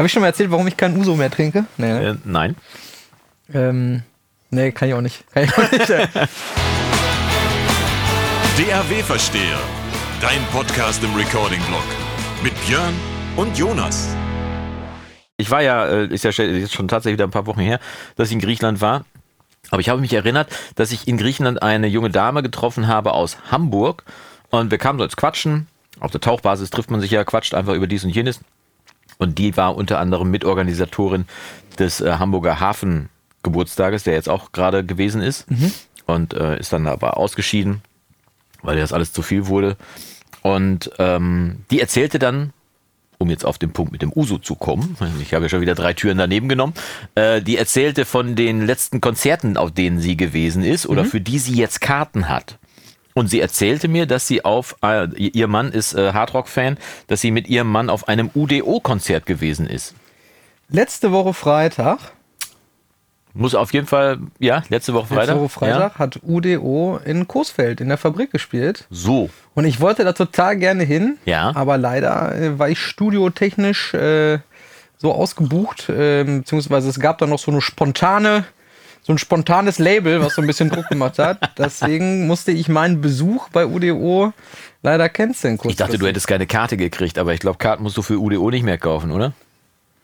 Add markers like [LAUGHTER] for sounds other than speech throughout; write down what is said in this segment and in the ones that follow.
Habe ich schon mal erzählt, warum ich keinen Uso mehr trinke? Nee, ne? äh, nein. Ähm, nee, kann ich auch nicht. Kann ich auch nicht. [LAUGHS] DAW Versteher. Dein Podcast im Recording-Blog. Mit Björn und Jonas. Ich war ja, äh, ist ja schon tatsächlich wieder ein paar Wochen her, dass ich in Griechenland war. Aber ich habe mich erinnert, dass ich in Griechenland eine junge Dame getroffen habe aus Hamburg. Und wir kamen so als Quatschen. Auf der Tauchbasis trifft man sich ja, quatscht einfach über dies und jenes. Und die war unter anderem Mitorganisatorin des äh, Hamburger Hafengeburtstages, der jetzt auch gerade gewesen ist. Mhm. Und äh, ist dann aber ausgeschieden, weil das alles zu viel wurde. Und ähm, die erzählte dann, um jetzt auf den Punkt mit dem Uso zu kommen, ich habe ja schon wieder drei Türen daneben genommen, äh, die erzählte von den letzten Konzerten, auf denen sie gewesen ist oder mhm. für die sie jetzt Karten hat. Und sie erzählte mir, dass sie auf, äh, ihr Mann ist äh, Hardrock-Fan, dass sie mit ihrem Mann auf einem UDO-Konzert gewesen ist. Letzte Woche Freitag. Muss auf jeden Fall, ja, letzte Woche Freitag. Letzte Woche Freitag ja. hat UDO in Coesfeld in der Fabrik gespielt. So. Und ich wollte da total gerne hin. Ja. Aber leider äh, war ich studiotechnisch äh, so ausgebucht, äh, beziehungsweise es gab da noch so eine spontane so ein spontanes Label, was so ein bisschen Druck gemacht hat. [LAUGHS] Deswegen musste ich meinen Besuch bei UDO leider canceln. Ich dachte, du hättest keine Karte gekriegt, aber ich glaube, Karten musst du für UDO nicht mehr kaufen, oder?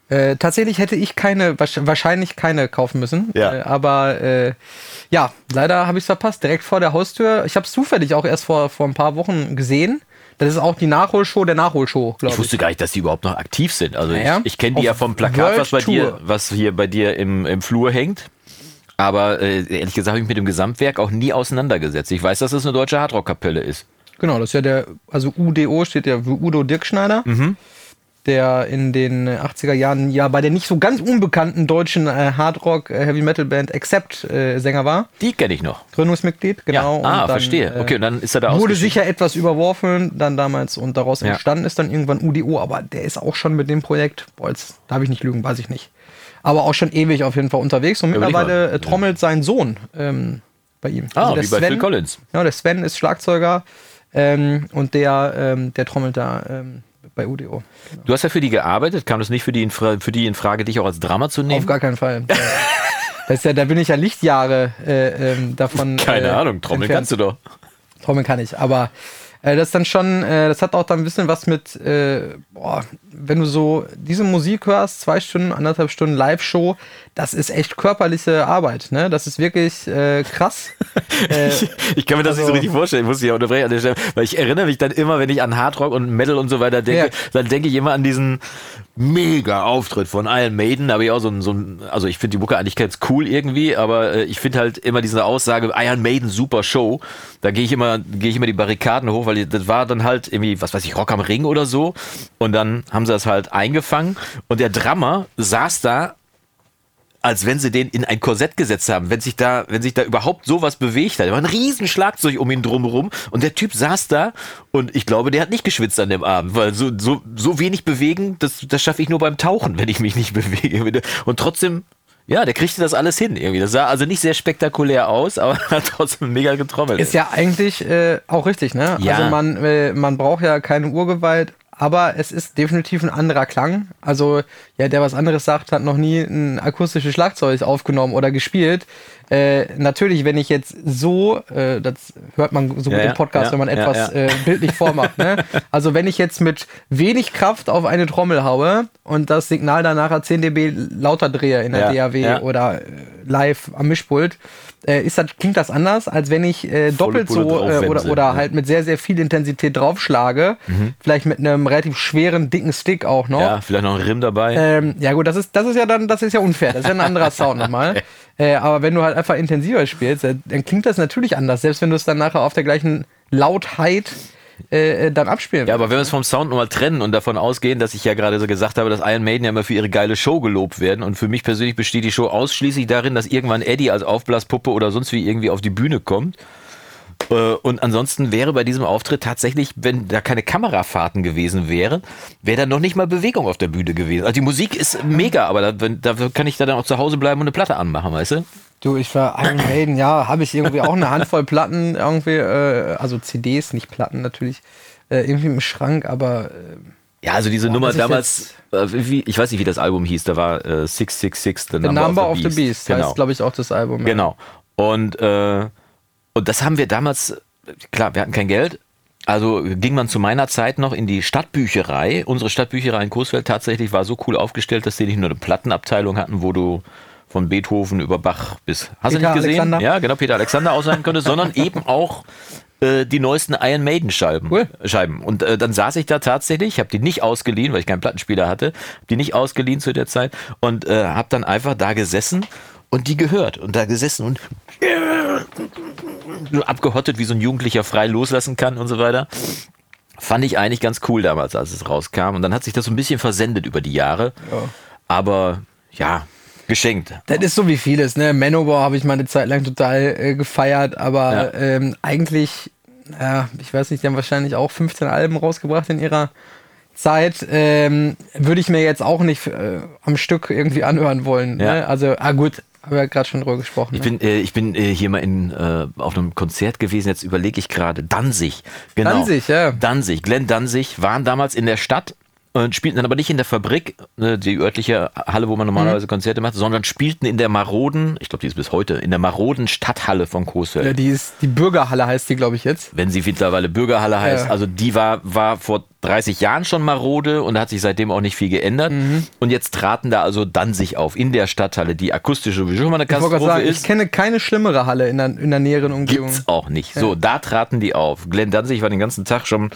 Äh, tatsächlich hätte ich keine, wahrscheinlich keine kaufen müssen. Ja. Äh, aber äh, ja, leider habe ich es verpasst. Direkt vor der Haustür. Ich habe es zufällig auch erst vor, vor ein paar Wochen gesehen. Das ist auch die Nachholshow der Nachholshow, glaube ich. Ich wusste gar nicht, dass die überhaupt noch aktiv sind. Also naja, ich, ich kenne die ja vom Plakat, was bei dir, was hier bei dir im, im Flur hängt. Aber äh, ehrlich gesagt habe ich mich mit dem Gesamtwerk auch nie auseinandergesetzt. Ich weiß, dass es das eine deutsche Hardrock-Kapelle ist. Genau, das ist ja der, also UDO steht ja für Udo Dirkschneider. Mhm. Der in den 80er Jahren ja bei der nicht so ganz unbekannten deutschen äh, Hardrock-Heavy-Metal-Band äh, Accept äh, Sänger war. Die kenne ich noch. Gründungsmitglied, genau. Ja. Ah, dann, verstehe. Äh, okay, und dann ist er da Wurde sicher etwas überworfen dann damals und daraus ja. entstanden ist dann irgendwann UDO, aber der ist auch schon mit dem Projekt, boah, jetzt darf ich nicht lügen, weiß ich nicht aber auch schon ewig auf jeden Fall unterwegs. Und mittlerweile äh, trommelt sein Sohn ähm, bei ihm. Ah, also wie Sven, bei Phil Collins. Ja, der Sven ist Schlagzeuger ähm, und der, ähm, der trommelt da ähm, bei UDO. Genau. Du hast ja für die gearbeitet. Kam das nicht für die, in Frage, für die in Frage, dich auch als Drama zu nehmen? Auf gar keinen Fall. [LAUGHS] das ist ja, da bin ich ja Lichtjahre äh, ähm, davon. Keine äh, Ahnung, trommeln entfernt. kannst du doch. Trommeln kann ich, aber das ist dann schon, äh, das hat auch dann ein bisschen was mit, äh, boah, wenn du so diese Musik hörst, zwei Stunden, anderthalb Stunden Live-Show, das ist echt körperliche Arbeit, ne? Das ist wirklich äh, krass. äh, [LAUGHS] ich, ich, kann mir das also, nicht so also richtig vorstellen, ich muss dich ja unterbrechen an der Stelle, weil ich erinnere mich dann immer, wenn ich an Hardrock und Metal und so weiter denke, ja. dann denke ich immer an diesen mega Auftritt von Iron Maiden, aber ich auch so ein, so ein also ich finde die Mucke eigentlich ganz cool irgendwie, aber äh, ich finde halt immer diese Aussage, Iron Maiden, super Show, da gehe ich immer, gehe ich immer die Barrikaden hoch, weil das war dann halt irgendwie, was weiß ich, Rock am Ring oder so und dann haben sie das halt eingefangen und der Drummer saß da als wenn sie den in ein Korsett gesetzt haben, wenn sich da, wenn sich da überhaupt sowas bewegt hat. Da war ein riesen Schlagzeug um ihn drumherum und der Typ saß da und ich glaube, der hat nicht geschwitzt an dem Abend, weil so, so, so wenig bewegen, das, das schaffe ich nur beim Tauchen, wenn ich mich nicht [LAUGHS] bewege. Und trotzdem ja, der kriegte das alles hin irgendwie. Das sah also nicht sehr spektakulär aus, [LAUGHS] aber hat trotzdem mega getrommelt. Ist ja eigentlich äh, auch richtig, ne? Ja. Also man, äh, man braucht ja keine Urgewalt, aber es ist definitiv ein anderer Klang. Also, ja, der was anderes sagt, hat noch nie ein akustisches Schlagzeug aufgenommen oder gespielt. Äh, natürlich, wenn ich jetzt so, äh, das hört man so ja, gut im Podcast, ja, wenn man etwas ja, äh, bildlich vormacht. Ne? [LAUGHS] Also wenn ich jetzt mit wenig Kraft auf eine Trommel haue und das Signal dann nachher 10 dB lauter drehe in der DAW oder äh, live am Mischpult, äh, ist das, klingt das anders, als wenn ich äh, doppelt so äh, oder, oder halt mit sehr, sehr viel Intensität draufschlage. Mhm. Vielleicht mit einem relativ schweren, dicken Stick auch noch. Ja, vielleicht noch ein Rim dabei. Ähm, ja, gut, das ist, das ist ja dann, das ist ja unfair. Das ist ja ein anderer Sound nochmal. [LAUGHS] Äh, aber wenn du halt einfach intensiver spielst, äh, dann klingt das natürlich anders, selbst wenn du es dann nachher auf der gleichen Lautheit äh, äh, dann abspielen. Ja, aber wenn wir es vom Sound nochmal trennen und davon ausgehen, dass ich ja gerade so gesagt habe, dass Iron Maiden ja immer für ihre geile Show gelobt werden und für mich persönlich besteht die Show ausschließlich darin, dass irgendwann Eddie als Aufblaspuppe oder sonst wie irgendwie auf die Bühne kommt. Äh, und ansonsten wäre bei diesem Auftritt tatsächlich, wenn da keine Kamerafahrten gewesen wären, wäre da noch nicht mal Bewegung auf der Bühne gewesen. Also die Musik ist mega, aber da, kann ich da dann auch zu Hause bleiben und eine Platte anmachen, weißt du? Du, ich war Iron Maiden, ja, habe ich irgendwie auch eine Handvoll Platten irgendwie, äh, also CDs, nicht Platten natürlich, äh, irgendwie im Schrank, aber äh, Ja, also diese Boah, Nummer damals, äh, wie, ich weiß nicht, wie das Album hieß, da war äh, 666, The, the Number, Number of, the, of the Beast. Genau. heißt, glaube ich, auch das Album. Ja. Genau. Und, äh, und das haben wir damals, klar, wir hatten kein Geld, also ging man zu meiner Zeit noch in die Stadtbücherei. Unsere Stadtbücherei in Coesfeld tatsächlich war so cool aufgestellt, dass die nicht nur eine Plattenabteilung hatten, wo du von Beethoven über Bach bis, hast Peter du nicht gesehen? Alexander. Ja, genau, Peter Alexander ausleihen könntest, sondern [LAUGHS] eben auch äh, die neuesten Iron Maiden Scheiben. Cool. Scheiben. Und äh, dann saß ich da tatsächlich, ich habe die nicht ausgeliehen, weil ich keinen Plattenspieler hatte, die nicht ausgeliehen zu der Zeit und äh, habe dann einfach da gesessen und die gehört und da gesessen und abgehottet, wie so ein Jugendlicher frei loslassen kann und so weiter. Fand ich eigentlich ganz cool damals, als es rauskam. Und dann hat sich das so ein bisschen versendet über die Jahre. Ja. Aber ja, geschenkt. Das ist so wie vieles, ne? Manowar habe ich mal eine Zeit lang total äh, gefeiert, aber ja. ähm, eigentlich, ja, ich weiß nicht, die haben wahrscheinlich auch 15 Alben rausgebracht in ihrer Zeit. Ähm, Würde ich mir jetzt auch nicht äh, am Stück irgendwie anhören wollen. Ja. Ne? Also, ah gut, haben wir gerade schon drüber gesprochen. Ich ne? bin, äh, ich bin äh, hier mal in, äh, auf einem Konzert gewesen, jetzt überlege ich gerade. Danzig. Genau. Danzig, ja. Danzig. Glenn Danzig waren damals in der Stadt und spielten dann aber nicht in der Fabrik, ne, die örtliche Halle, wo man normalerweise mhm. Konzerte macht, sondern spielten in der maroden, ich glaube, die ist bis heute, in der maroden Stadthalle von Coesfeld. Ja, die ist, die Bürgerhalle heißt die, glaube ich, jetzt. Wenn sie mittlerweile Bürgerhalle heißt. Ja. Also die war, war vor 30 Jahren schon marode und hat sich seitdem auch nicht viel geändert. Mhm. Und jetzt traten da also dann sich auf in der Stadthalle, die akustische sowieso mal eine Katastrophe ich sagen, ist. Ich kenne keine schlimmere Halle in der, in der näheren Umgebung. Gibt's auch nicht. Ja. So, da traten die auf. Glenn Danzig war den ganzen Tag schon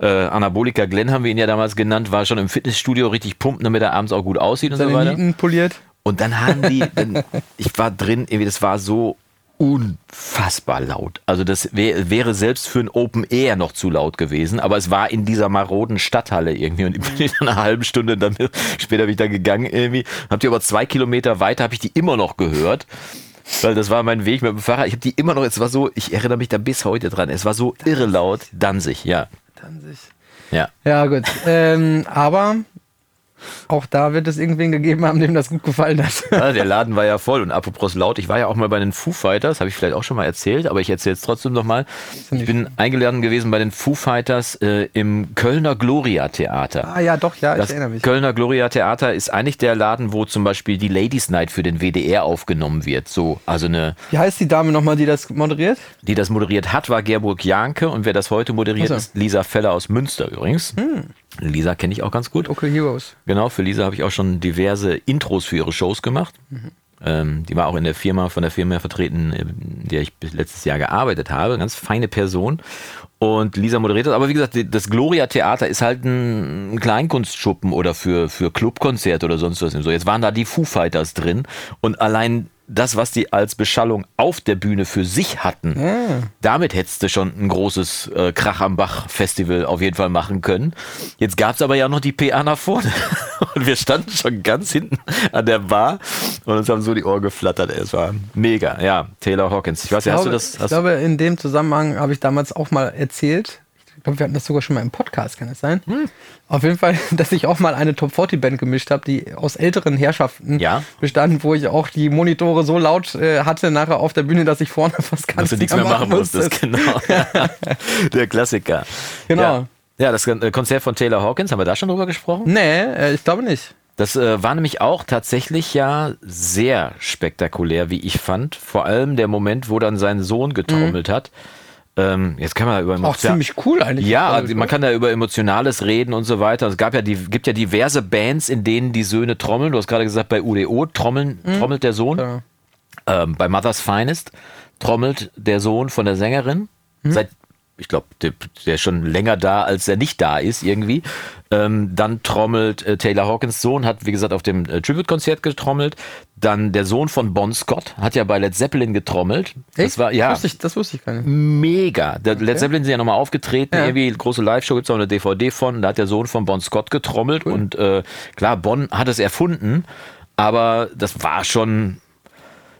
äh, Anabolika Glenn haben wir ihn ja damals genannt, war schon im Fitnessstudio richtig pumpen, damit er abends auch gut aussieht und Seine so weiter. Nieten poliert. Und dann haben die, dann, [LAUGHS] ich war drin, irgendwie, das war so unfassbar laut. Also das wär, wäre selbst für ein Open Air noch zu laut gewesen, aber es war in dieser maroden Stadthalle irgendwie und ich bin in einer halben Stunde dann [LAUGHS] später bin ich da gegangen irgendwie, hab die aber zwei Kilometer weiter habe ich die immer noch gehört. Weil das war mein Weg mit dem Fahrrad. Ich habe die immer noch, es war so, ich erinnere mich da bis heute dran. Es war so irre laut. Danzig, ja sich. Ja. Ja, gut. ähm, aber auch da wird es irgendwen gegeben haben, dem das gut gefallen hat. Ja, [LAUGHS] der Laden war ja voll. Und apropos laut, ich war ja auch mal bei den Foo Fighters, habe ich vielleicht auch schon mal erzählt, aber ich erzähle es trotzdem nochmal. Ich bin eingeladen gewesen bei den Foo Fighters äh, im Kölner Gloria Theater. Ah ja, doch, ja, das ich erinnere mich. Kölner Gloria Theater ist eigentlich der Laden, wo zum Beispiel die Ladies Night für den WDR aufgenommen wird. So, also eine. Wie heißt die Dame nochmal, die das moderiert? Die das moderiert hat, war Gerburg Janke und wer das heute moderiert, also. ist Lisa Feller aus Münster übrigens. Hm. Lisa kenne ich auch ganz gut. Okay Heroes. Genau, für Lisa habe ich auch schon diverse Intros für ihre Shows gemacht. Mhm. Ähm, die war auch in der Firma, von der Firma vertreten, in der ich bis letztes Jahr gearbeitet habe. Ganz feine Person. Und Lisa moderiert das. Aber wie gesagt, das Gloria Theater ist halt ein Kleinkunstschuppen oder für, für Clubkonzerte oder sonst was. So, jetzt waren da die Foo Fighters drin. Und allein das, was die als Beschallung auf der Bühne für sich hatten, ja. damit hättest du schon ein großes äh, Krach am Bach-Festival auf jeden Fall machen können. Jetzt gab es aber ja noch die PA nach vorne. [LAUGHS] Und wir standen schon ganz hinten an der Bar und uns haben so die Ohren geflattert. Es war mega. Ja, Taylor Hawkins. Ich weiß, ich glaube, hast du das? ich glaube, in dem Zusammenhang habe ich damals auch mal erzählt, glaube, wir hatten das sogar schon mal im Podcast, kann es sein? Hm. Auf jeden Fall, [LAUGHS] dass ich auch mal eine Top 40 Band gemischt habe, die aus älteren Herrschaften ja. bestand, wo ich auch die Monitore so laut äh, hatte nachher auf der Bühne, dass ich vorne [LAUGHS] fast gar nichts mehr machen musste. Genau. [LAUGHS] der Klassiker. Genau. Ja. ja. das äh, Konzert von Taylor Hawkins, haben wir da schon drüber gesprochen? Nee, äh, ich glaube nicht. Das äh, war nämlich auch tatsächlich ja sehr spektakulär, wie ich fand. Vor allem der Moment, wo dann sein Sohn getrommelt mhm. hat. Ähm, jetzt kann man über auch ziemlich cool eigentlich. Ja, also man kann da über Emotionales reden und so weiter. Es gab ja die, gibt ja diverse Bands, in denen die Söhne trommeln. Du hast gerade gesagt, bei UDO trommeln, mhm. trommelt der Sohn. Ja. Ähm, bei Mother's Finest trommelt der Sohn von der Sängerin. Mhm. Seit ich glaube, der, der, ist schon länger da, als er nicht da ist irgendwie. Ähm, dann trommelt äh, Taylor Hawkins Sohn, hat wie gesagt auf dem äh, Tribute-Konzert getrommelt. Dann der Sohn von Bon Scott hat ja bei Led Zeppelin getrommelt. Das war ja. Das wusste ich, das wusste ich gar nicht. Mega. Der okay. Led Zeppelin sind ja nochmal aufgetreten, ja. irgendwie große Live-Show gibt es auch eine DVD von. Da hat der Sohn von Bon Scott getrommelt cool. und äh, klar, Bon hat es erfunden, aber das war schon,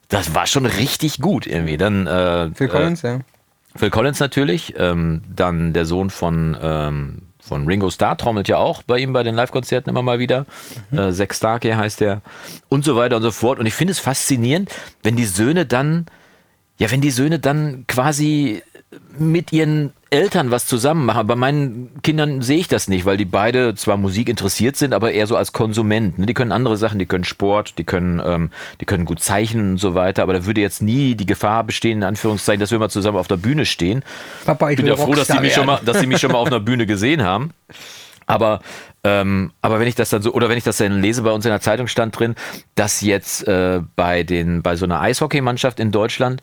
das war schon richtig gut irgendwie. Dann äh, Phil Collins, ja Phil Collins natürlich, ähm, dann der Sohn von, ähm, von Ringo Starr trommelt ja auch bei ihm bei den Live-Konzerten immer mal wieder. Mhm. Äh, Zack Starkey heißt der und so weiter und so fort. Und ich finde es faszinierend, wenn die Söhne dann ja, wenn die Söhne dann quasi mit ihren Eltern was zusammen machen. Bei meinen Kindern sehe ich das nicht, weil die beide zwar Musik interessiert sind, aber eher so als Konsument. Ne? Die können andere Sachen, die können Sport, die können, ähm, die können gut zeichnen und so weiter, aber da würde jetzt nie die Gefahr bestehen, in Anführungszeichen, dass wir mal zusammen auf der Bühne stehen. Papa, ich bin ja froh, dass sie, mich schon mal, dass sie mich schon mal auf einer [LAUGHS] Bühne gesehen haben. Aber ähm, aber wenn ich das dann so, oder wenn ich das dann lese, bei uns in der Zeitung stand drin, dass jetzt äh, bei den, bei so einer Eishockeymannschaft in Deutschland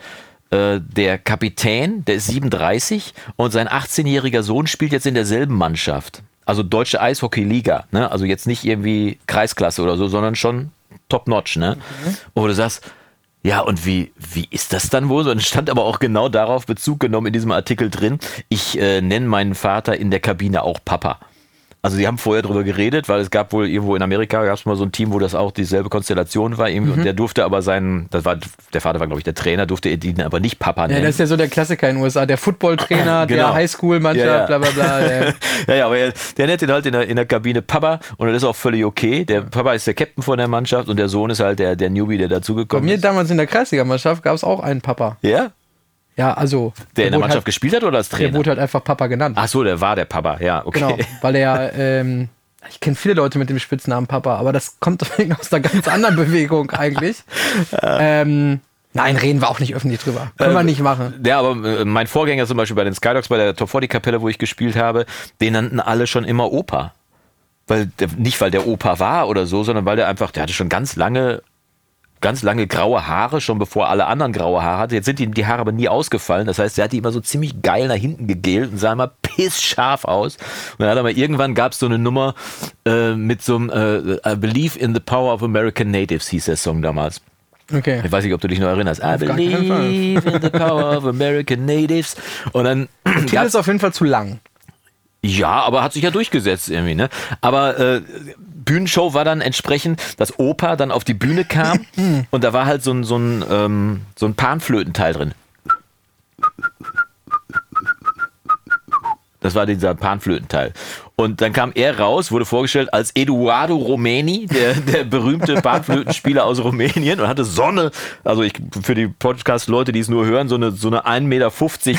äh, der Kapitän, der ist 37 und sein 18-jähriger Sohn spielt jetzt in derselben Mannschaft. Also deutsche Eishockey-Liga, ne? Also jetzt nicht irgendwie Kreisklasse oder so, sondern schon top-notch, ne? Mhm. Wo du sagst, ja, und wie, wie ist das dann wohl? So, und stand aber auch genau darauf Bezug genommen in diesem Artikel drin. Ich äh, nenne meinen Vater in der Kabine auch Papa. Also sie haben vorher darüber geredet, weil es gab wohl irgendwo in Amerika gab es mal so ein Team, wo das auch dieselbe Konstellation war. Irgendwie, mhm. Und der durfte aber seinen, das war der Vater war glaube ich der Trainer, durfte ihn aber nicht Papa nennen. Ja, das ist ja so der Klassiker in den USA, der Footballtrainer, [LAUGHS] genau. der Highschool-Mannschaft, ja, ja. bla bla bla. [LAUGHS] ja, ja, aber er, der nennt ihn halt in der, in der Kabine Papa und das ist auch völlig okay. Der Papa ist der Captain von der Mannschaft und der Sohn ist halt der, der Newbie, der dazugekommen ist. Bei mir damals in der Kreisliga-Mannschaft gab es auch einen Papa. Ja? Ja, also. Der, der in der Mannschaft halt, gespielt hat oder als Trainer? Der wurde halt einfach Papa genannt. Ach so, der war der Papa, ja, okay. Genau, weil er, ähm, ich kenne viele Leute mit dem Spitznamen Papa, aber das kommt aus einer ganz anderen Bewegung eigentlich. [LAUGHS] ähm, Nein, reden wir auch nicht öffentlich drüber. Können äh, wir nicht machen. Ja, aber äh, mein Vorgänger zum Beispiel bei den Skydogs, bei der Top 40 Kapelle, wo ich gespielt habe, den nannten alle schon immer Opa. Weil der, nicht, weil der Opa war oder so, sondern weil der einfach, der hatte schon ganz lange ganz lange graue Haare, schon bevor alle anderen graue Haare hatte. Jetzt sind die, die Haare aber nie ausgefallen. Das heißt, er hat die immer so ziemlich geil nach hinten gegelt und sah immer pissscharf aus. Und dann hat aber irgendwann gab es so eine Nummer äh, mit so einem äh, I Believe in the Power of American Natives, hieß der Song damals. Okay. Ich weiß nicht, ob du dich noch erinnerst. I believe in the power of American Natives. Und dann. [CLEARS THROAT] Titel ist auf jeden Fall zu lang. Ja, aber hat sich ja durchgesetzt irgendwie, ne? Aber äh, Bühnenshow war dann entsprechend, dass Opa dann auf die Bühne kam [LAUGHS] und da war halt so ein, so ein, ähm, so ein Panflötenteil drin. Das war dieser Panflötenteil. Und dann kam er raus, wurde vorgestellt als Eduardo Romeni, der, [LAUGHS] der berühmte Panflötenspieler aus Rumänien und hatte Sonne, also ich, für die Podcast-Leute, die es nur hören, so eine, so eine 1,50 Meter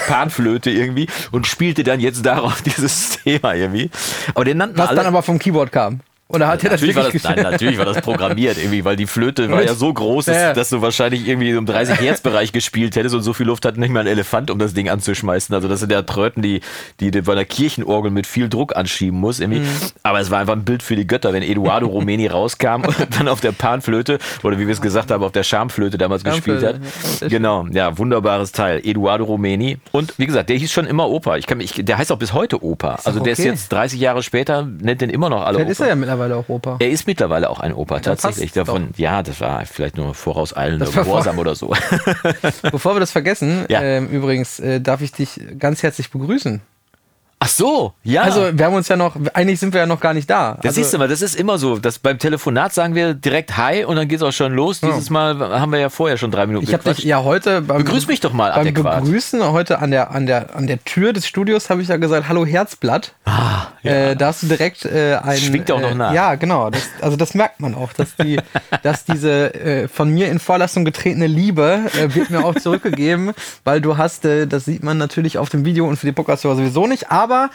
Panflöte irgendwie und spielte dann jetzt darauf [LAUGHS] dieses Thema irgendwie. Aber den nannten Was alle, dann aber vom Keyboard kam. Oder hat ja, er das wirklich das, Nein, natürlich war das [LAUGHS] programmiert irgendwie, weil die Flöte war ja so groß, dass, dass du wahrscheinlich irgendwie im 30 Hertz Bereich gespielt hättest und so viel Luft hat nicht mal ein Elefant, um das Ding anzuschmeißen. Also das sind ja Tröten, die, die bei einer Kirchenorgel mit viel Druck anschieben muss irgendwie. Mhm. Aber es war einfach ein Bild für die Götter, wenn Eduardo [LAUGHS] Romeni rauskam und dann auf der Panflöte oder wie wir es gesagt haben, auf der Schamflöte damals gespielt hat. Genau, ja, wunderbares Teil. Eduardo Romeni. Und wie gesagt, der hieß schon immer Opa. Ich kann mich, der heißt auch bis heute Opa. Also der ist jetzt 30 Jahre später, nennt den immer noch alle Vielleicht Opa. ist er ja mittlerweile mittlerweile auch Opa. Er ist mittlerweile auch ein Opa, tatsächlich. Davon, ja, das war vielleicht nur vorauseilender [LAUGHS] Gehorsam oder so. [LAUGHS] Bevor wir das vergessen, ja. äh, übrigens äh, darf ich dich ganz herzlich begrüßen. Ach so, ja. Also wir haben uns ja noch, eigentlich sind wir ja noch gar nicht da. Das also, siehst du mal, das ist immer so. Dass beim Telefonat sagen wir direkt Hi und dann geht es auch schon los. Ja. Dieses Mal haben wir ja vorher schon drei Minuten Ich habe dich ja heute beim Begrüß mich doch mal beim adäquat. Begrüßen heute an der, an der, an der Tür des Studios habe ich ja gesagt, hallo Herzblatt. Ah, ja. äh, da hast du direkt äh, ein. Schwingt auch noch nach. Äh, ja, genau. Das, also das merkt man auch, dass die, [LAUGHS] dass diese äh, von mir in Vorlassung getretene Liebe äh, wird mir auch zurückgegeben, weil du hast, äh, das sieht man natürlich auf dem Video und für die Podcast sowieso nicht, aber aber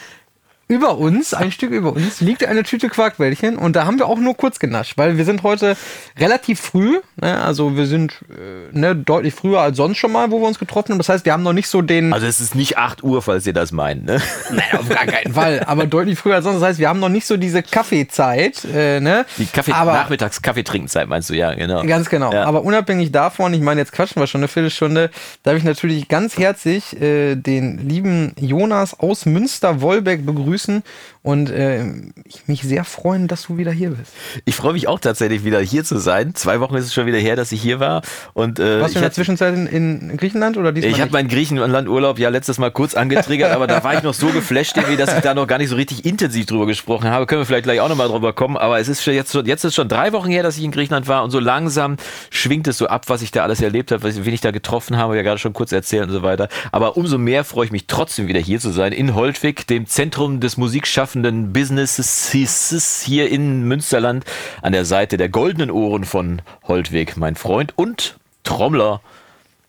über uns, ein Stück über uns, liegt eine Tüte Quarkbällchen und da haben wir auch nur kurz genascht, weil wir sind heute relativ früh, ne, also wir sind äh, ne, deutlich früher als sonst schon mal, wo wir uns getroffen haben. Das heißt, wir haben noch nicht so den. Also es ist nicht 8 Uhr, falls ihr das meint, ne? Nein, auf gar keinen Fall, aber deutlich früher als sonst. Das heißt, wir haben noch nicht so diese Kaffeezeit, äh, ne? Die Kaffee aber, Nachmittags Kaffeetrinkenzeit meinst du, ja, genau. Ganz genau. Ja. Aber unabhängig davon, ich meine, jetzt quatschen wir schon eine Viertelstunde, darf ich natürlich ganz herzlich äh, den lieben Jonas aus Münster-Wolbeck begrüßen begrüßen und äh, ich mich sehr freuen, dass du wieder hier bist. Ich freue mich auch tatsächlich wieder hier zu sein. Zwei Wochen ist es schon wieder her, dass ich hier war. Und, äh, Warst du in der Zwischenzeit in, in, Griechenland oder diesmal? Ich habe meinen Griechenlandurlaub ja letztes Mal kurz angetriggert, aber da war ich noch so geflasht, irgendwie, dass ich da noch gar nicht so richtig intensiv drüber gesprochen habe. Können wir vielleicht gleich auch nochmal drüber kommen. Aber es ist jetzt, jetzt ist schon drei Wochen her, dass ich in Griechenland war und so langsam schwingt es so ab, was ich da alles erlebt habe, wen ich da getroffen habe, ja gerade schon kurz erzählt und so weiter. Aber umso mehr freue ich mich trotzdem wieder hier zu sein in Holtwig, dem Zentrum des des musikschaffenden Businesses hier in Münsterland an der Seite der goldenen Ohren von Holtweg, mein Freund und Trommler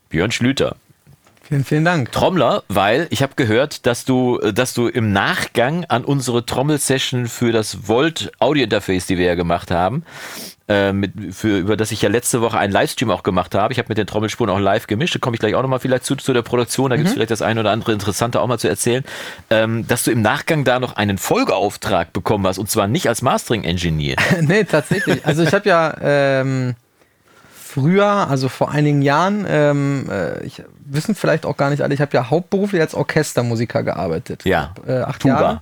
Björn Schlüter. Vielen, vielen Dank. Trommler, weil ich habe gehört, dass du, dass du im Nachgang an unsere Trommelsession für das Volt Audio Interface, die wir ja gemacht haben, äh, mit, für, über das ich ja letzte Woche einen Livestream auch gemacht habe. Ich habe mit den Trommelspuren auch live gemischt. Da komme ich gleich auch nochmal vielleicht zu, zu der Produktion. Da mhm. gibt es vielleicht das eine oder andere Interessante auch mal zu erzählen. Ähm, dass du im Nachgang da noch einen Folgeauftrag bekommen hast und zwar nicht als Mastering-Engineer. [LAUGHS] nee, tatsächlich. Also ich habe ja ähm, früher, also vor einigen Jahren, ähm, äh, ich, wissen vielleicht auch gar nicht alle, ich habe ja hauptberuflich als Orchestermusiker gearbeitet. Ja. Hab, äh, acht Tuba. Jahre.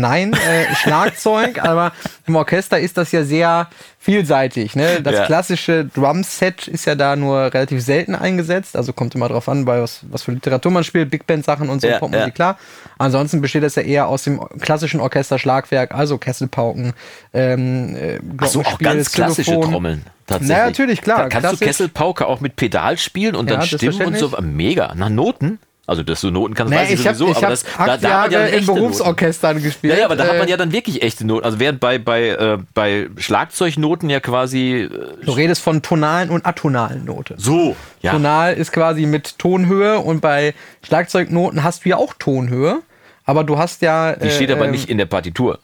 Nein, äh, Schlagzeug, [LAUGHS] aber im Orchester ist das ja sehr vielseitig. Ne? Das ja. klassische Drumset ist ja da nur relativ selten eingesetzt, also kommt immer drauf an, bei was, was für Literatur man spielt, Big Band Sachen und so, ja, Popmusik, ja. klar. Ansonsten besteht das ja eher aus dem klassischen Orchesterschlagwerk, also Kesselpauken, ähm, äh, Ach so, auch ganz klassische Trommeln. Tatsächlich. Na, natürlich, klar. Kannst klassisch. du Kesselpauke auch mit Pedal spielen und dann Stimmen und so? Mega. Nach Noten? Also, dass du Noten kannst, nee, weiß ich, ich sowieso, hab, ich aber das, da, da hat man ja in Berufsorchestern Noten. gespielt. Ja, ja, aber da äh, hat man ja dann wirklich echte Noten. Also während bei, bei, äh, bei Schlagzeugnoten ja quasi. Äh, du redest von tonalen und atonalen Noten. So, ja. Tonal ist quasi mit Tonhöhe und bei Schlagzeugnoten hast du ja auch Tonhöhe. Aber du hast ja. Die steht aber ähm, nicht in der Partitur.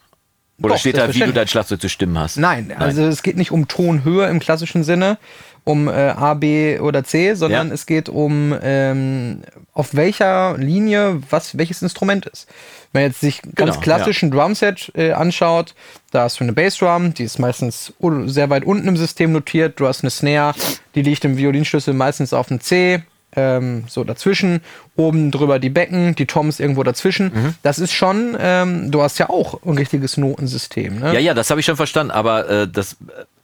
Oder Doch, steht da, wie du dein Schlagzeug zu stimmen hast? Nein, Nein, also es geht nicht um Tonhöhe im klassischen Sinne, um äh, A, B oder C, sondern ja. es geht um ähm, auf welcher Linie was welches Instrument ist. Wenn man jetzt sich ganz genau, klassischen ja. Drumset äh, anschaut, da hast du eine Bassdrum, die ist meistens sehr weit unten im System notiert. Du hast eine Snare, die liegt im Violinschlüssel meistens auf dem C ähm, so dazwischen, oben drüber die Becken, die Toms irgendwo dazwischen. Mhm. Das ist schon, ähm, du hast ja auch ein richtiges Notensystem. Ne? Ja, ja, das habe ich schon verstanden, aber äh, das,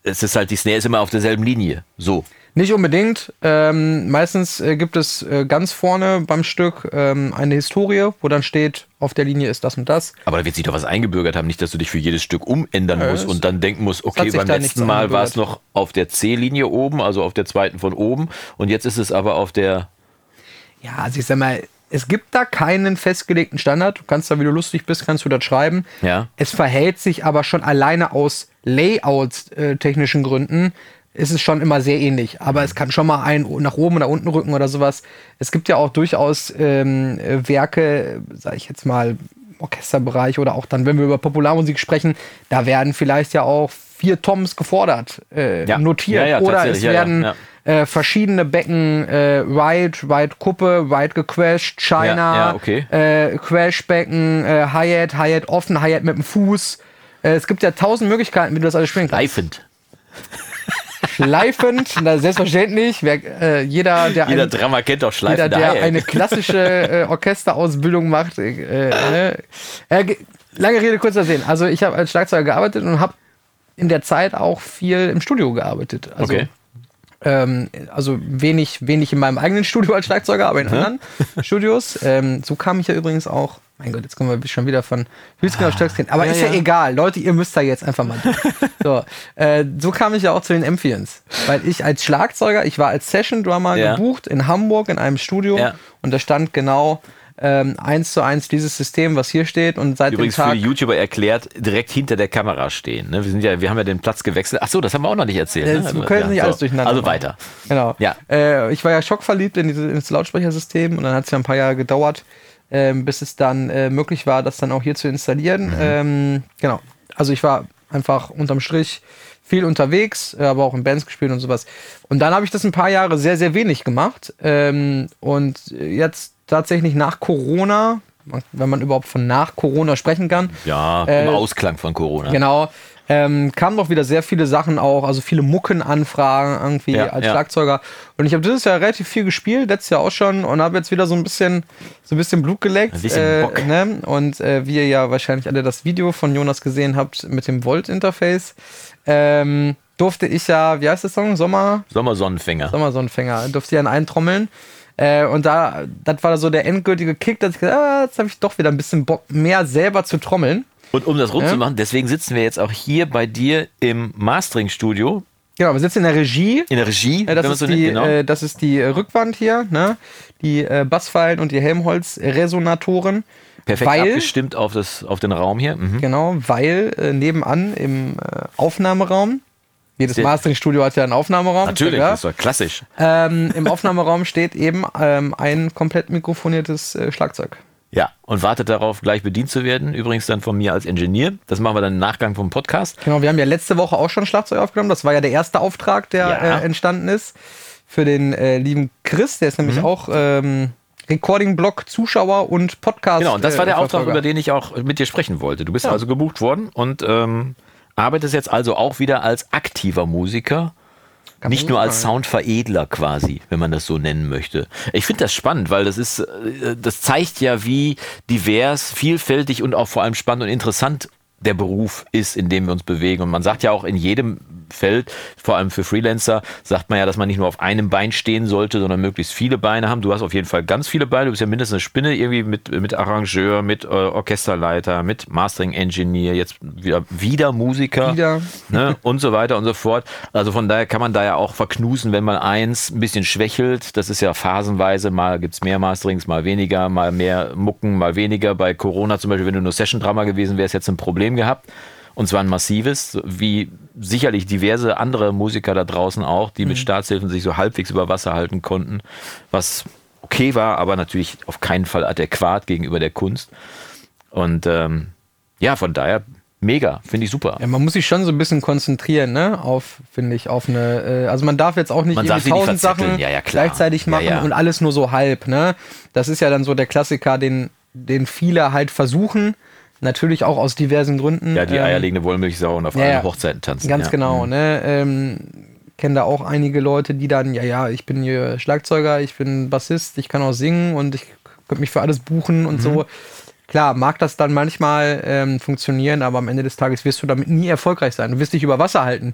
es ist halt, die Snare ist immer auf derselben Linie. So. Nicht unbedingt. Ähm, meistens äh, gibt es äh, ganz vorne beim Stück ähm, eine Historie, wo dann steht, auf der Linie ist das und das. Aber da wird sich doch was eingebürgert haben, nicht, dass du dich für jedes Stück umändern äh, musst und dann denken musst, okay, beim letzten Mal war es noch auf der C-Linie oben, also auf der zweiten von oben und jetzt ist es aber auf der. Ja, also ich sag mal, es gibt da keinen festgelegten Standard. Du kannst da, wie du lustig bist, kannst du das schreiben. Ja. Es verhält sich aber schon alleine aus Layout-technischen äh, Gründen ist es schon immer sehr ähnlich. Aber es kann schon mal ein nach oben oder unten rücken oder sowas. Es gibt ja auch durchaus ähm, Werke, sage ich jetzt mal, Orchesterbereich oder auch dann, wenn wir über Popularmusik sprechen, da werden vielleicht ja auch vier Toms gefordert, äh, ja. notiert. Ja, ja, oder es werden äh, verschiedene Becken, äh, Ride, Ride Kuppe, Ride gequashed, China, okay. äh, Crashbecken, äh, Hi-Hat, Hi-Hat offen, Hi-Hat mit dem Fuß. Äh, es gibt ja tausend Möglichkeiten, wie du das alles spielen kannst. Reifend schleifend, na, selbstverständlich. Wer, äh, jeder, der jeder ein, Drama kennt schleifend. Jeder, der eine klassische äh, Orchesterausbildung macht. Äh, ne? äh, lange Rede, kurzer Sinn. Also ich habe als Schlagzeuger gearbeitet und habe in der Zeit auch viel im Studio gearbeitet. Also, okay. Ähm, also wenig, wenig in meinem eigenen Studio als Schlagzeuger, aber in anderen [LAUGHS] Studios. Ähm, so kam ich ja übrigens auch mein Gott, jetzt kommen wir schon wieder von Hüsken auf Stöckskin. Aber ja, ist ja, ja, egal. Leute, ihr müsst da jetzt einfach mal durch. [LAUGHS] so, äh, so kam ich ja auch zu den Amphions. Weil ich als Schlagzeuger, ich war als Session-Drummer ja. gebucht in Hamburg in einem Studio. Und da stand genau ähm, eins zu eins dieses System, was hier steht und seit Übrigens dem Tag für die YouTuber erklärt, direkt hinter der Kamera stehen. Ne? Wir sind ja, wir haben ja den Platz gewechselt. Ach so, das haben wir auch noch nicht erzählt. Ne? Wir können ja, nicht so. alles durcheinander. Also machen. weiter. Genau. Ja. Äh, ich war ja schockverliebt in dieses Lautsprechersystem und dann hat es ja ein paar Jahre gedauert, ähm, bis es dann äh, möglich war, das dann auch hier zu installieren. Mhm. Ähm, genau. Also ich war einfach unterm Strich viel unterwegs, äh, aber auch in Bands gespielt und sowas. Und dann habe ich das ein paar Jahre sehr, sehr wenig gemacht. Ähm, und jetzt tatsächlich nach Corona, wenn man überhaupt von nach Corona sprechen kann. Ja, äh, im Ausklang von Corona. Genau. Ähm, kamen doch wieder sehr viele Sachen auch, also viele Muckenanfragen irgendwie ja, als ja. Schlagzeuger. Und ich habe dieses Jahr relativ viel gespielt, letztes Jahr auch schon und habe jetzt wieder so ein bisschen, so ein bisschen Blut geleckt. Ein bisschen äh, Bock. Ne? Und äh, wie ihr ja wahrscheinlich alle das Video von Jonas gesehen habt mit dem Volt-Interface, ähm, durfte ich ja, wie heißt der Song? Sommer? Sommersonnenfänger. Sommersonnenfänger. Durfte ich an eintrommeln. Äh, und da, das war so der endgültige Kick, dass ich gesagt ah, jetzt habe ich doch wieder ein bisschen Bock, mehr selber zu trommeln. Und um das rund zu machen, deswegen sitzen wir jetzt auch hier bei dir im Mastering-Studio. Genau, wir sitzen in der Regie. In der Regie, äh, das, ist so die, genau. äh, das ist die Rückwand hier, ne? Die äh, Bassfeilen und die Helmholtz-Resonatoren. Perfekt weil, abgestimmt auf, das, auf den Raum hier. Mhm. Genau, weil äh, nebenan im äh, Aufnahmeraum Jedes Mastering-Studio hat ja einen Aufnahmeraum. Natürlich, ja. das war klassisch. Ähm, [LAUGHS] Im Aufnahmeraum steht eben ähm, ein komplett mikrofoniertes äh, Schlagzeug. Ja, und wartet darauf, gleich bedient zu werden. Übrigens dann von mir als Ingenieur. Das machen wir dann im Nachgang vom Podcast. Genau, wir haben ja letzte Woche auch schon Schlagzeug aufgenommen. Das war ja der erste Auftrag, der ja. äh, entstanden ist. Für den äh, lieben Chris, der ist nämlich mhm. auch ähm, Recording-Blog, Zuschauer und Podcast. Genau, und das war der äh, Auftrag, über den ich auch mit dir sprechen wollte. Du bist ja. also gebucht worden und ähm, arbeitest jetzt also auch wieder als aktiver Musiker kann nicht nur als Soundveredler quasi, wenn man das so nennen möchte. Ich finde das spannend, weil das ist, äh, das zeigt ja, wie divers, vielfältig und auch vor allem spannend und interessant der Beruf ist, in dem wir uns bewegen. Und man sagt ja auch in jedem Feld, vor allem für Freelancer, sagt man ja, dass man nicht nur auf einem Bein stehen sollte, sondern möglichst viele Beine haben. Du hast auf jeden Fall ganz viele Beine. Du bist ja mindestens eine Spinne irgendwie mit, mit Arrangeur, mit äh, Orchesterleiter, mit Mastering Engineer, jetzt wieder, wieder Musiker wieder. Ne, und so weiter und so fort. Also von daher kann man da ja auch verknusen, wenn man eins ein bisschen schwächelt. Das ist ja phasenweise, mal gibt es mehr Masterings, mal weniger, mal mehr Mucken, mal weniger. Bei Corona zum Beispiel, wenn du nur Session-Drama gewesen wärst, jetzt ein Problem gehabt. Und zwar ein massives, wie sicherlich diverse andere Musiker da draußen auch, die mit mhm. Staatshilfen sich so halbwegs über Wasser halten konnten, was okay war, aber natürlich auf keinen Fall adäquat gegenüber der Kunst. Und ähm, ja, von daher mega, finde ich super. Ja, man muss sich schon so ein bisschen konzentrieren, ne, auf, finde ich, auf eine, äh, also man darf jetzt auch nicht tausend Sachen ja, ja, gleichzeitig machen und alles nur so halb, ne. Das ist ja dann so der Klassiker, den, den viele halt versuchen, Natürlich auch aus diversen Gründen. Ja, die ähm, eierlegende Wollmilchsau und auf ja, allen Hochzeiten tanzen. Ganz ja. genau. Mhm. Ne? Ähm, kenne da auch einige Leute, die dann, ja, ja, ich bin hier Schlagzeuger, ich bin Bassist, ich kann auch singen und ich könnte mich für alles buchen und mhm. so. Klar, mag das dann manchmal ähm, funktionieren, aber am Ende des Tages wirst du damit nie erfolgreich sein. Du wirst dich über Wasser halten.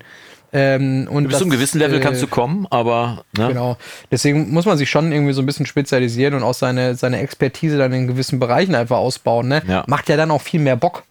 Ähm, und Bis zu einem gewissen Level äh, kannst du kommen, aber. Ne? Genau. Deswegen muss man sich schon irgendwie so ein bisschen spezialisieren und auch seine, seine Expertise dann in gewissen Bereichen einfach ausbauen. Ne? Ja. Macht ja dann auch viel mehr Bock.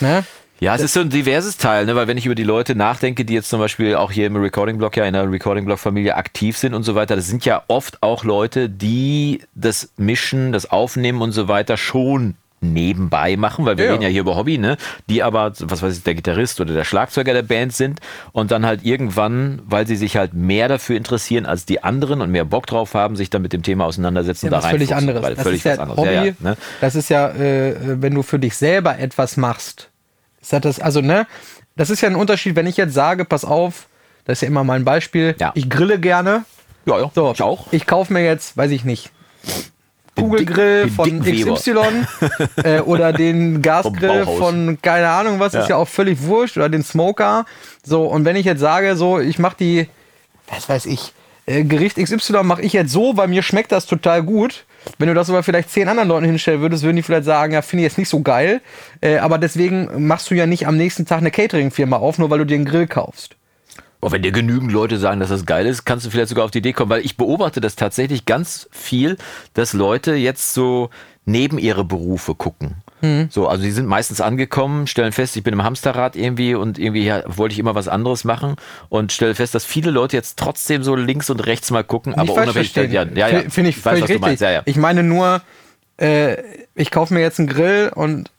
Ne? Ja, es ist so ein diverses Teil, ne? weil wenn ich über die Leute nachdenke, die jetzt zum Beispiel auch hier im Recording-Blog ja in der Recording-Blog-Familie aktiv sind und so weiter, das sind ja oft auch Leute, die das Mischen, das Aufnehmen und so weiter schon nebenbei machen, weil wir ja. reden ja hier über Hobby, ne? Die aber, was weiß ich, der Gitarrist oder der Schlagzeuger der Band sind und dann halt irgendwann, weil sie sich halt mehr dafür interessieren als die anderen und mehr Bock drauf haben, sich dann mit dem Thema auseinandersetzen ja, da rein. Völlig anderes. Das völlig ist ja anderes. Hobby, ja, ja, ne? Das ist ja, äh, wenn du für dich selber etwas machst, ist das, also ne, das ist ja ein Unterschied, wenn ich jetzt sage, pass auf, das ist ja immer mal ein Beispiel, ich grille gerne. Ja, ja, so, ich auch. Ich kaufe mir jetzt, weiß ich nicht, Kugelgrill von XY [LAUGHS] äh, oder den Gasgrill von keine Ahnung was, ja. ist ja auch völlig wurscht oder den Smoker. So, und wenn ich jetzt sage, so, ich mache die, was weiß ich, äh, Gericht XY mache ich jetzt so, weil mir schmeckt das total gut. Wenn du das aber vielleicht zehn anderen Leuten hinstellen würdest, würden die vielleicht sagen, ja, finde ich jetzt nicht so geil. Äh, aber deswegen machst du ja nicht am nächsten Tag eine Catering-Firma auf, nur weil du dir einen Grill kaufst. Oh, wenn dir genügend Leute sagen, dass das geil ist, kannst du vielleicht sogar auf die Idee kommen, weil ich beobachte das tatsächlich ganz viel, dass Leute jetzt so neben ihre Berufe gucken. Mhm. So, also die sind meistens angekommen, stellen fest, ich bin im Hamsterrad irgendwie und irgendwie ja, wollte ich immer was anderes machen und stelle fest, dass viele Leute jetzt trotzdem so links und rechts mal gucken, aber unabhängig. Ja, ja, ja. Finde ich, völlig richtig. Ja, ja. Ich meine nur, äh, ich kaufe mir jetzt einen Grill und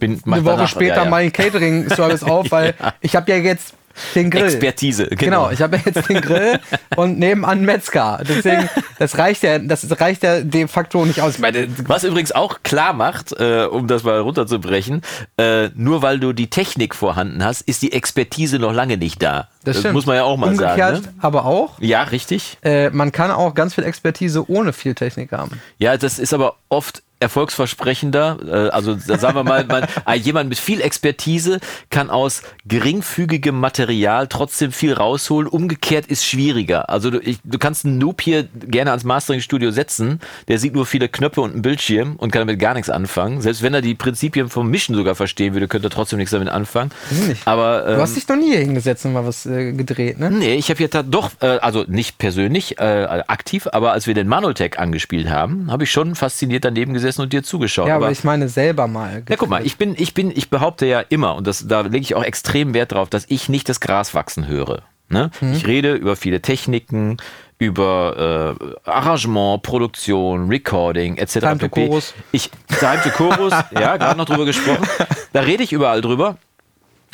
bin, eine Woche danach, später ja, ja. mein Catering-Service [LAUGHS] auf, weil ich habe ja jetzt den Grill. Expertise, genau. genau ich habe jetzt den Grill und nebenan Metzger. Deswegen, das reicht ja, das reicht ja de facto nicht aus. Meine, Was übrigens auch klar macht, äh, um das mal runterzubrechen, äh, nur weil du die Technik vorhanden hast, ist die Expertise noch lange nicht da. Das, das muss man ja auch mal Umgekehrt, sagen. Ne? Aber auch. Ja, richtig. Äh, man kann auch ganz viel Expertise ohne viel Technik haben. Ja, das ist aber oft erfolgsversprechender. Äh, also sagen wir mal, man, [LAUGHS] jemand mit viel Expertise kann aus geringfügigem Material trotzdem viel rausholen. Umgekehrt ist schwieriger. Also du, ich, du kannst einen Noob hier gerne ans Mastering-Studio setzen, der sieht nur viele Knöpfe und einen Bildschirm und kann damit gar nichts anfangen. Selbst wenn er die Prinzipien vom Mischen sogar verstehen würde, könnte er trotzdem nichts damit anfangen. Nicht. Aber, ähm, du hast dich noch nie hingesetzt und mal was äh, gedreht, ne? Nee, ich habe hier doch, äh, also nicht persönlich äh, aktiv, aber als wir den Manotech angespielt haben, habe ich schon fasziniert daneben gesessen gesessen und dir zugeschaut. Ja, aber, aber ich meine selber mal. Ja, guck mal, ich bin, ich bin, ich behaupte ja immer, und das, da lege ich auch extrem Wert drauf, dass ich nicht das Gras wachsen höre. Ne? Hm. Ich rede über viele Techniken, über äh, Arrangement, Produktion, Recording etc. Time to Chorus. Ich, Time to Chorus, [LAUGHS] ja, gerade noch drüber gesprochen. Da rede ich überall drüber.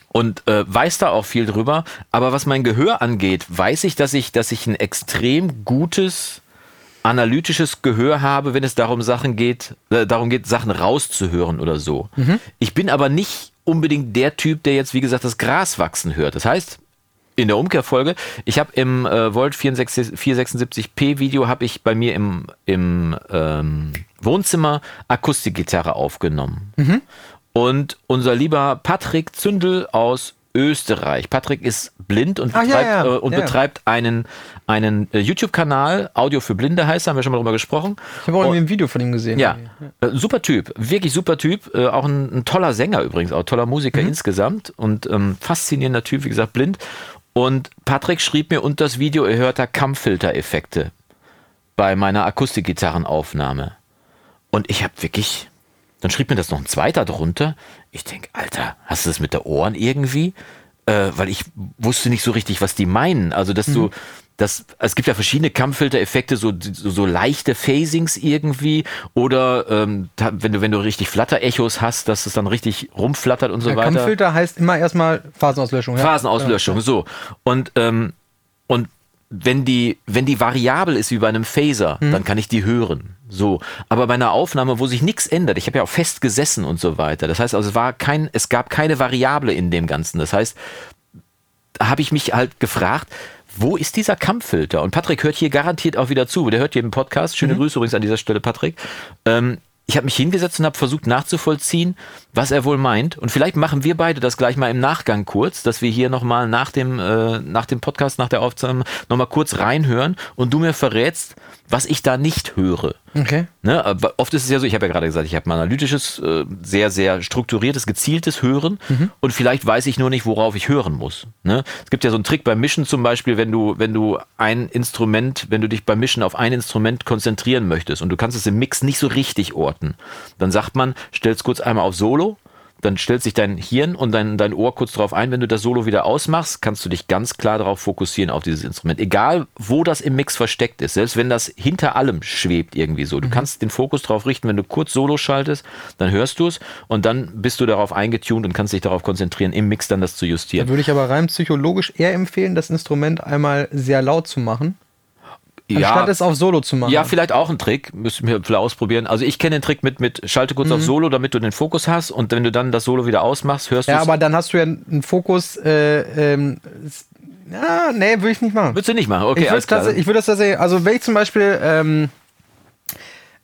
und äh, weiß da auch viel drüber. Aber was mein Gehör angeht, weiß ich, dass ich, dass ich ein extrem gutes analytisches Gehör habe, wenn es darum Sachen geht, äh, darum geht, Sachen rauszuhören oder so. Mhm. Ich bin aber nicht unbedingt der Typ, der jetzt, wie gesagt, das Gras wachsen hört. Das heißt, in der Umkehrfolge, ich habe im äh, Volt 476p Video habe ich bei mir im, im ähm, Wohnzimmer Akustikgitarre aufgenommen. Mhm. Und unser lieber Patrick Zündel aus Österreich. Patrick ist blind und betreibt, ja, ja. Äh, und ja. betreibt einen, einen äh, YouTube-Kanal, Audio für Blinde heißt, haben wir schon mal drüber gesprochen. Ich habe auch irgendwie ein Video von ihm gesehen. Ja, äh, super Typ, wirklich super Typ, äh, auch ein, ein, toller Sänger übrigens, auch toller Musiker mhm. insgesamt und ähm, faszinierender Typ, wie gesagt, blind. Und Patrick schrieb mir unter das Video, er hört da Kampffilter-Effekte bei meiner Akustikgitarrenaufnahme. Und ich habe wirklich dann schrieb mir das noch ein zweiter drunter. Ich denke, Alter, hast du das mit der Ohren irgendwie? Äh, weil ich wusste nicht so richtig, was die meinen. Also, dass mhm. du, das, es gibt ja verschiedene Kampffilter-Effekte, so, so, so, leichte Phasings irgendwie, oder ähm, wenn du, wenn du richtig Flatter-Echos hast, dass es dann richtig rumflattert und so ja, weiter. Kampffilter heißt immer erstmal Phasenauslöschung, ja. Phasenauslöschung, ja. so. Und, ähm, und wenn die, wenn die variabel ist wie bei einem Phaser, mhm. dann kann ich die hören. So. Aber bei einer Aufnahme, wo sich nichts ändert, ich habe ja auch fest gesessen und so weiter. Das heißt also, es war kein, es gab keine Variable in dem Ganzen. Das heißt, da habe ich mich halt gefragt, wo ist dieser Kampffilter? Und Patrick hört hier garantiert auch wieder zu. Der hört jeden Podcast. Schöne mhm. Grüße übrigens an dieser Stelle, Patrick. Ähm, ich habe mich hingesetzt und habe versucht nachzuvollziehen, was er wohl meint. Und vielleicht machen wir beide das gleich mal im Nachgang kurz, dass wir hier nochmal nach dem, äh, nach dem Podcast, nach der Aufnahme nochmal kurz reinhören und du mir verrätst, was ich da nicht höre. Okay. Ne? Aber oft ist es ja so, ich habe ja gerade gesagt, ich habe ein analytisches, äh, sehr, sehr strukturiertes, gezieltes Hören mhm. und vielleicht weiß ich nur nicht, worauf ich hören muss. Ne? Es gibt ja so einen Trick beim Mischen zum Beispiel, wenn du, wenn du ein Instrument, wenn du dich beim Mischen auf ein Instrument konzentrieren möchtest und du kannst es im Mix nicht so richtig orten, dann sagt man, stell's kurz einmal auf Solo dann stellt sich dein Hirn und dein, dein Ohr kurz darauf ein. Wenn du das Solo wieder ausmachst, kannst du dich ganz klar darauf fokussieren, auf dieses Instrument. Egal, wo das im Mix versteckt ist. Selbst wenn das hinter allem schwebt irgendwie so. Du mhm. kannst den Fokus darauf richten, wenn du kurz Solo schaltest, dann hörst du es und dann bist du darauf eingetunt und kannst dich darauf konzentrieren, im Mix dann das zu justieren. Da würde ich aber rein psychologisch eher empfehlen, das Instrument einmal sehr laut zu machen Anstatt es auf Solo zu machen. Ja, vielleicht auch ein Trick. Müssen wir vielleicht ausprobieren. Also ich kenne den Trick mit, mit schalte kurz mhm. auf Solo, damit du den Fokus hast und wenn du dann das Solo wieder ausmachst, hörst du Ja, aber dann hast du ja einen Fokus, äh, ähm, ja, nee, würde ich nicht machen. Würdest du nicht machen? Okay, ich alles klar. Ich würde das tatsächlich, also wenn ich zum Beispiel, ähm,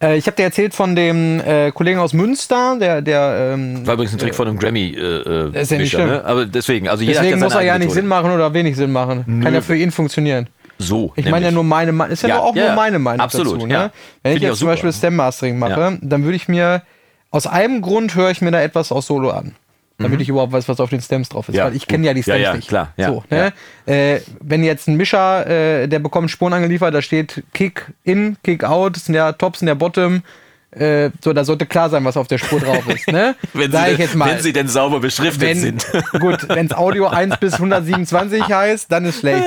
äh, ich habe dir erzählt von dem äh, Kollegen aus Münster, der, der ähm, war übrigens ein Trick äh, von einem Grammy. Äh, ist ja nicht schlimm. Ne? Aber deswegen, also jeder deswegen muss er ja nicht Sinn machen oder wenig Sinn machen. Nö. Kann ja für ihn funktionieren. So. Ich meine ja nur meine Meinung. Ist ja, ja auch ja, nur meine Meinung absolut, dazu. Ne? Wenn ich jetzt zum Beispiel Stem Mastering mache, dann würde ich mir aus einem Grund höre ich mir da etwas aus Solo an. Damit mhm. ich überhaupt weiß, was auf den Stems drauf ist. Weil ich kenne ja die Stems ja, nicht. Klar, so, ne? Äh, wenn jetzt ein Mischer, äh, der bekommt Spuren angeliefert, da steht Kick in, Kick out, sind ja Tops, sind ja Bottom. Äh, so, da sollte klar sein, was auf der Spur drauf ist. Ne? [LAUGHS] wenn, sie denn, jetzt mal, wenn sie denn sauber beschriftet wenn, sind. gut, wenn es Audio 1 bis 127 [LAUGHS] heißt, dann ist schlecht.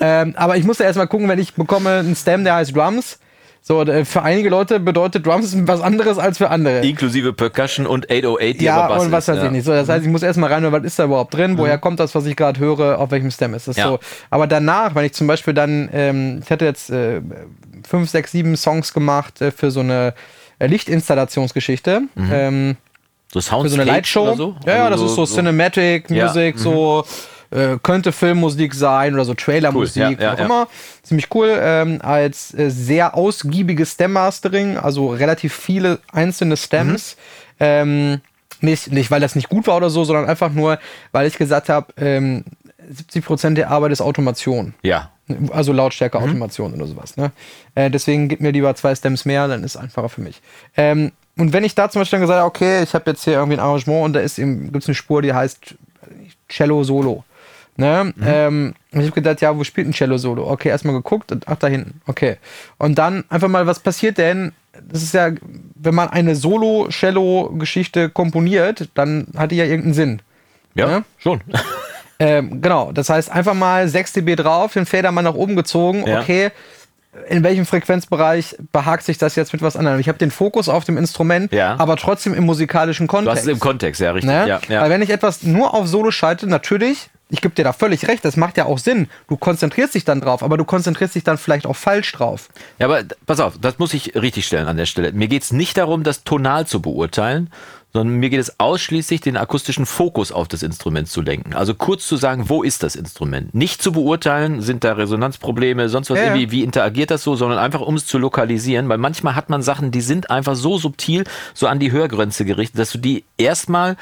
Ähm, aber ich musste erstmal gucken, wenn ich bekomme einen Stem, der heißt Drums. So, äh, für einige Leute bedeutet Drums was anderes als für andere. Inklusive Percussion und 808, die ja, aber Bass und was weiß ja. ich nicht. So, das heißt, ich muss erstmal rein, was ist da überhaupt drin? Mhm. Woher kommt das, was ich gerade höre? Auf welchem Stem ist das ja. so? Aber danach, wenn ich zum Beispiel dann, ähm, ich hatte jetzt äh, fünf, sechs, sieben Songs gemacht äh, für so eine äh, Lichtinstallationsgeschichte. Mhm. Ähm, so Soundscape für so eine Lightshow. So? Ja, ja, das also ist so, so Cinematic Music, so mhm äh, könnte Filmmusik sein oder so Trailermusik, cool, ja, ja, auch ja. immer. Ziemlich cool. Ähm, als äh, sehr ausgiebiges Stem-Mastering, also relativ viele einzelne Stems. Mhm. Ähm, nicht, nicht, weil das nicht gut war oder so, sondern einfach nur, weil ich gesagt habe, ähm, 70% der Arbeit ist Automation. Ja. Also Lautstärke, mhm. Automation oder sowas. Ne? Äh, deswegen gib mir lieber zwei Stems mehr, dann ist es einfacher für mich. Ähm, und wenn ich da zum Beispiel dann gesagt habe, okay, ich habe jetzt hier irgendwie ein Arrangement und da gibt es eine Spur, die heißt Cello Solo. Ne? Mhm. Ähm, ich habe gedacht, ja, wo spielt ein Cello-Solo? Okay, erstmal geguckt und ach, da hinten. Okay. Und dann einfach mal, was passiert denn? Das ist ja, wenn man eine Solo-Cello-Geschichte komponiert, dann hat die ja irgendeinen Sinn. Ja, ne? schon. [LAUGHS] Ähm, genau, das heißt einfach mal 6 dB drauf, den Fader mal nach oben gezogen. Ja. Okay, in welchem Frequenzbereich behagt sich das jetzt mit was anderem? Ich habe den Fokus auf dem Instrument, ja. aber trotzdem im musikalischen Kontext. Du hast es im Kontext, ja, richtig. Ne? Ja, ja. Weil wenn ich etwas nur auf Solo schalte, natürlich, ich gebe dir da völlig recht, das macht ja auch Sinn. Du konzentrierst dich dann drauf, aber du konzentrierst dich dann vielleicht auch falsch drauf. Ja, aber pass auf, das muss ich richtig stellen an der Stelle. Mir geht es nicht darum, das tonal zu beurteilen, sondern mir geht es ausschließlich, den akustischen Fokus auf das Instrument zu lenken. Also kurz zu sagen, wo ist das Instrument? Nicht zu beurteilen, sind da Resonanzprobleme, sonst was ja, irgendwie, wie interagiert das so, sondern einfach um es zu lokalisieren, weil manchmal hat man Sachen, die sind einfach so subtil, so an die Hörgrenze gerichtet, dass du die erstmal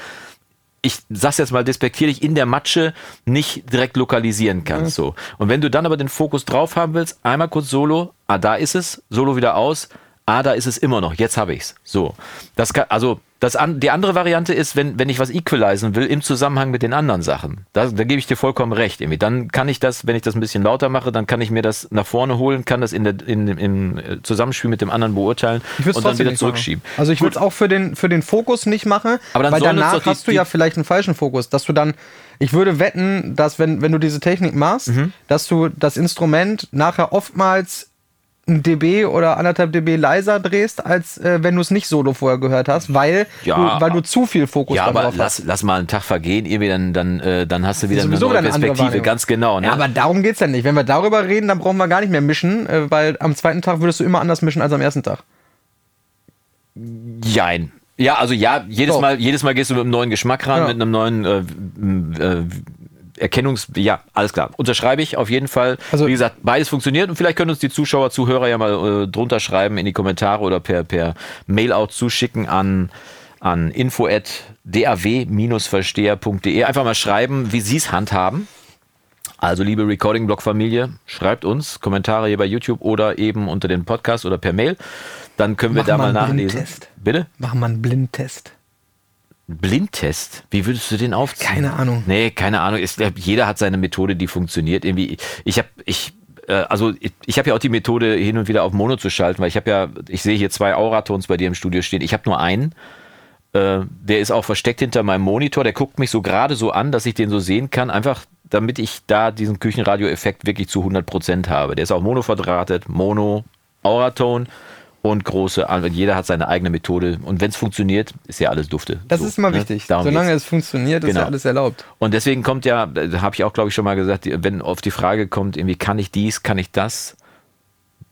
ich sag's jetzt mal despektierlich, in der Matsche nicht direkt lokalisieren kannst. So. Und wenn du dann aber den Fokus drauf haben willst, einmal kurz Solo, ah, da ist es, Solo wieder aus, ah, da ist es immer noch, jetzt habe ich's. So. Das kann, also das an, die andere Variante ist, wenn, wenn ich was equalisen will im Zusammenhang mit den anderen Sachen. Da, da gebe ich dir vollkommen recht. Irgendwie. Dann kann ich das, wenn ich das ein bisschen lauter mache, dann kann ich mir das nach vorne holen, kann das in der, in, im Zusammenspiel mit dem anderen beurteilen und dann wieder zurückschieben. Machen. Also ich würde es auch für den, für den Fokus nicht machen, Aber dann weil danach die, hast du ja vielleicht einen falschen Fokus, dass du dann ich würde wetten, dass wenn, wenn du diese Technik machst, mhm. dass du das Instrument nachher oftmals ein dB oder anderthalb dB leiser drehst, als äh, wenn du es nicht solo vorher gehört hast, weil, ja, du, weil du zu viel Fokus ja, aber lass, hast. lass mal einen Tag vergehen, irgendwie dann, dann, äh, dann hast du wieder eine neue Perspektive, ganz genau. Ne? Ja, aber darum geht's ja nicht. Wenn wir darüber reden, dann brauchen wir gar nicht mehr mischen, äh, weil am zweiten Tag würdest du immer anders mischen als am ersten Tag. Jein. Ja, also ja, jedes Doch. Mal, jedes Mal gehst du mit einem neuen Geschmack ran, ja. mit einem neuen äh, äh, Erkennungs, ja, alles klar. Unterschreibe ich auf jeden Fall. Also, Wie gesagt, beides funktioniert und vielleicht können uns die Zuschauer, Zuhörer ja mal äh, drunter schreiben in die Kommentare oder per, per Mail-out zuschicken an, an info.daw-versteher.de. Einfach mal schreiben, wie Sie es handhaben. Also, liebe Recording-Blog-Familie, schreibt uns Kommentare hier bei YouTube oder eben unter den Podcast oder per Mail. Dann können wir da mal nachlesen. Blindtest. Bitte? Machen wir einen Blindtest. Blindtest? Wie würdest du den aufziehen? Keine Ahnung. Nee, keine Ahnung. Ist, jeder hat seine Methode, die funktioniert. Irgendwie, ich habe, ich, äh, also ich, ich habe ja auch die Methode, hin und wieder auf Mono zu schalten, weil ich habe ja, ich sehe hier zwei Auratons bei dir im Studio stehen. Ich habe nur einen. Äh, der ist auch versteckt hinter meinem Monitor. Der guckt mich so gerade so an, dass ich den so sehen kann. Einfach, damit ich da diesen Küchenradio-Effekt wirklich zu 100% habe. Der ist auch Mono verdrahtet. Mono, Auraton und große, jeder hat seine eigene Methode. Und wenn es funktioniert, ist ja alles dufte. Das so, ist immer ne? wichtig. Darum Solange geht's. es funktioniert, ist genau. ja alles erlaubt. Und deswegen kommt ja, habe ich auch, glaube ich, schon mal gesagt, wenn auf die Frage kommt, irgendwie kann ich dies, kann ich das?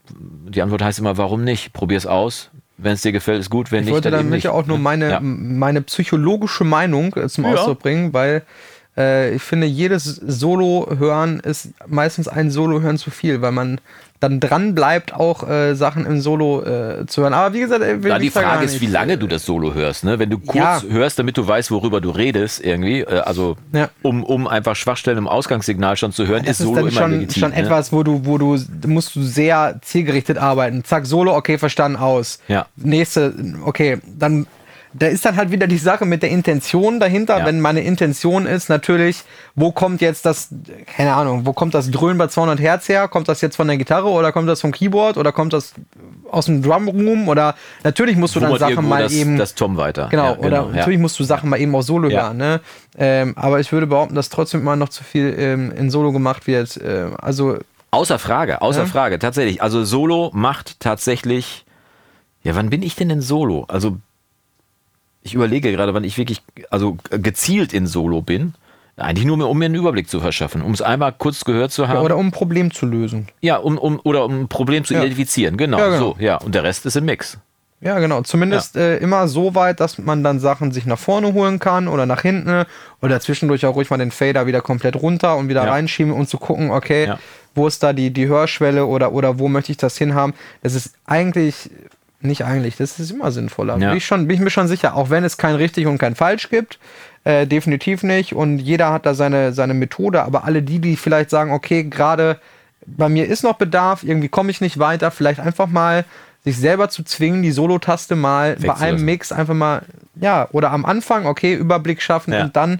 Die Antwort heißt immer, warum nicht? Probier es aus. Wenn es dir gefällt, ist gut. Wenn ich nicht, wollte dann nicht. auch nur meine, ja. meine psychologische Meinung äh, zum ja. Ausdruck bringen, weil äh, ich finde, jedes Solo-Hören ist meistens ein Solo-Hören zu viel, weil man dann dran bleibt, auch äh, Sachen im Solo äh, zu hören. Aber wie gesagt, will da die Frage ist, wie lange du das Solo hörst. Ne? Wenn du kurz ja. hörst, damit du weißt, worüber du redest, irgendwie, äh, also ja. um, um einfach Schwachstellen im Ausgangssignal schon zu hören, das ist Solo ist immer schon, legitim. schon ne? etwas, wo du, wo du musst du sehr zielgerichtet arbeiten. Zack, Solo, okay, verstanden aus. Ja. Nächste, okay, dann da ist dann halt wieder die Sache mit der Intention dahinter. Ja. Wenn meine Intention ist, natürlich, wo kommt jetzt das, keine Ahnung, wo kommt das Dröhnen bei 200 Hertz her? Kommt das jetzt von der Gitarre oder kommt das vom Keyboard oder kommt das aus dem Drumroom? Oder natürlich musst du dann Sachen mal das, eben. Das Tom weiter. Genau, ja, genau oder ja. natürlich musst du Sachen mal eben auch Solo hören. Ne? Ähm, aber ich würde behaupten, dass trotzdem immer noch zu viel ähm, in Solo gemacht wird. Ähm, also. Außer Frage, außer Frage, tatsächlich. Also Solo macht tatsächlich. Ja, wann bin ich denn in Solo? Also ich überlege gerade, wann ich wirklich, also gezielt in Solo bin. Eigentlich nur, um mir einen Überblick zu verschaffen, um es einmal kurz gehört zu haben. Ja, oder um ein Problem zu lösen. Ja, um, um, oder um ein Problem zu ja. identifizieren, genau, ja, genau, so, ja. Und der Rest ist im Mix. Ja, genau. Zumindest äh, immer so weit, dass man dann Sachen sich nach vorne holen kann oder nach hinten oder zwischendurch auch ruhig mal den Fader wieder komplett runter und wieder reinschieben und zu gucken, okay, wo ist da die, die Hörschwelle oder, oder wo möchte ich das hinhaben. Das ist eigentlich nicht eigentlich, das ist immer sinnvoller. Ja. Bin, ich schon, bin ich mir schon sicher, auch wenn es kein richtig und kein falsch gibt. Äh, definitiv nicht. Und jeder hat da seine, seine Methode, aber alle die, die vielleicht sagen, okay, gerade bei mir ist noch Bedarf, irgendwie komme ich nicht weiter, vielleicht einfach mal sich selber zu zwingen, die Solo-Taste mal bei einem Mix einfach mal, ja, oder am Anfang, okay, Überblick schaffen ja. und dann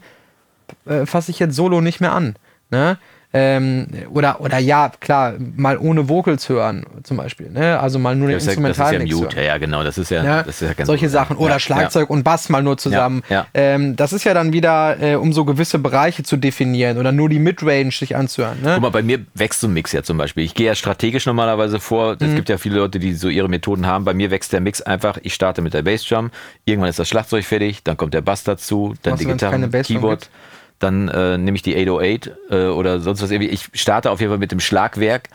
äh, fasse ich jetzt Solo nicht mehr an. Ne? Ähm, oder, oder ja, klar, mal ohne Vocals hören, zum Beispiel. Ne? Also mal nur den Das ist ja, das ist ja Mute, hören. ja, ja, genau. Das ist ja, Ja, das ist ja ganz solche gut. Sachen. Oder Ja, Schlagzeug und Bass mal nur zusammen. Ja, Ähm, das ist ja dann wieder, äh, um so gewisse Bereiche zu definieren oder nur die Midrange sich anzuhören. Ne? Guck mal, bei mir wächst so ein Mix ja zum Beispiel. Ich gehe ja strategisch normalerweise vor. Mhm. Es gibt ja viele Leute, die so ihre Methoden haben. Bei mir wächst der Mix einfach. Ich starte mit der Bassdrum. Irgendwann ist das Schlagzeug fertig. Dann kommt der Bass dazu. Dann Machst die Gitarre, Keyboard. gibt? Dann äh, nehme ich die 808 äh, oder sonst was irgendwie. Ich starte auf jeden Fall mit dem Schlagwerk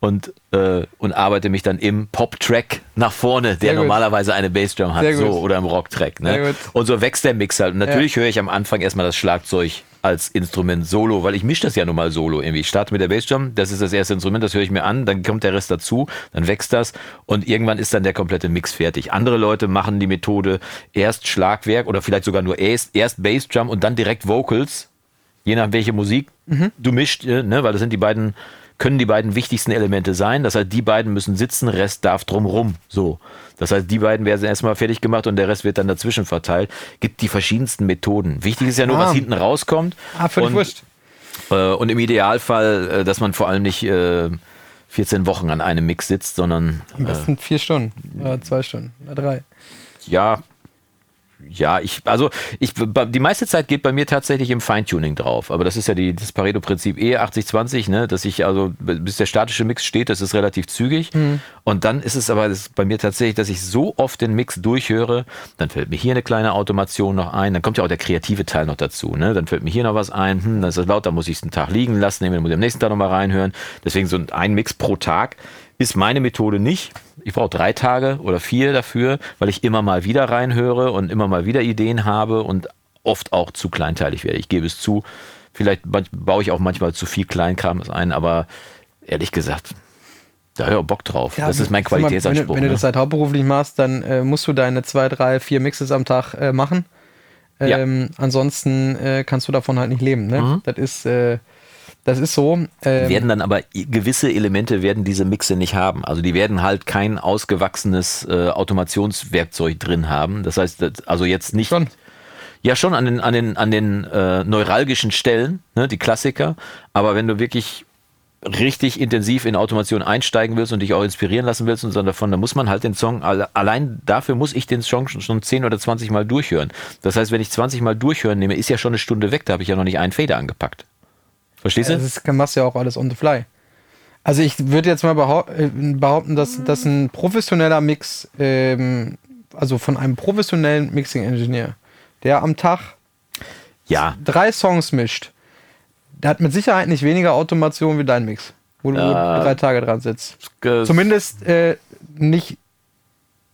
und, äh, und arbeite mich dann im Pop-Track nach vorne, der normalerweise eine Bassdrum hat. So, oder im Rock-Track. Ne? Und so wächst der Mix halt. Und natürlich höre ich am Anfang erstmal das Schlagzeug als Instrument solo, weil ich mische das ja nun mal solo irgendwie. Ich starte mit der Bassdrum, das ist das erste Instrument, das höre ich mir an, dann kommt der Rest dazu, dann wächst das und irgendwann ist dann der komplette Mix fertig. Andere Leute machen die Methode erst Schlagwerk oder vielleicht sogar nur erst, erst Bassdrum und dann direkt Vocals, je nach welche Musik du mischt, äh, ne, weil das sind die beiden können die beiden wichtigsten Elemente sein. Das heißt, die beiden müssen sitzen, Rest darf drumrum. So. Das heißt, die beiden werden erstmal fertig gemacht und der Rest wird dann dazwischen verteilt. Gibt die verschiedensten Methoden. Wichtig ist ja nur, Ah. was hinten rauskommt. ah, völlig und, wurscht. Äh, und im Idealfall, äh, dass man vor allem nicht äh, 14 Wochen an einem Mix sitzt, sondern Am äh, besten vier Stunden oder zwei Stunden oder drei. ja, ja, ich, also ich, die meiste Zeit geht bei mir tatsächlich im Feintuning drauf. Aber das ist ja die, das Pareto-Prinzip eh 80-20, ne? Dass ich also, bis der statische Mix steht, das ist relativ zügig. Und dann ist es aber das bei mir tatsächlich, dass ich so oft den Mix durchhöre, dann fällt mir hier eine kleine Automation noch ein, dann kommt ja auch der kreative Teil noch dazu, ne? Dann fällt mir hier noch was ein, hm, das ist laut, da muss ich es einen Tag liegen lassen, dann muss ich am nächsten Tag nochmal reinhören. Deswegen so ein Mix pro Tag ist meine Methode nicht. Ich brauche drei Tage oder vier dafür, weil ich immer mal wieder reinhöre und immer mal wieder Ideen habe und oft auch zu kleinteilig werde. Ich gebe es zu. Vielleicht baue ich auch manchmal zu viel Kleinkram ein, aber ehrlich gesagt, da höre ich Bock drauf. das ist mein Qualitätsanspruch. Wenn du, wenn du ne? das halt hauptberuflich machst, dann äh, musst du deine zwei, drei, vier Mixes am Tag äh, machen. Ja. Ähm, Ansonsten äh, kannst du davon halt nicht leben. Ne? Mhm. Das ist, äh, das ist so. Ähm, werden dann aber gewisse Elemente werden diese Mixe nicht haben. Also die werden halt kein ausgewachsenes äh, Automationswerkzeug drin haben. Das heißt, das, also jetzt nicht Schon. Ja, schon an den, an den, an den äh, neuralgischen Stellen, ne, die Klassiker. Aber wenn du wirklich richtig intensiv in Automation einsteigen willst und dich auch inspirieren lassen willst und so davon, dann muss man halt den Song, alle- allein dafür muss ich den Song schon, schon 10 oder 20 Mal durchhören. Das heißt, wenn ich 20 Mal durchhören nehme, ist ja schon eine Stunde weg, da habe ich ja noch nicht einen Fader angepackt. Verstehst du? Das ist, machst du ja auch alles on the fly. Also ich würde jetzt mal äh, behaupten, dass, dass ein professioneller Mix, ähm, also von einem professionellen Mixing-Engineer, der am Tag ja, drei Songs mischt, der hat mit Sicherheit nicht weniger Automation wie dein Mix, wo du drei Tage dran sitzt. Zumindest äh, nicht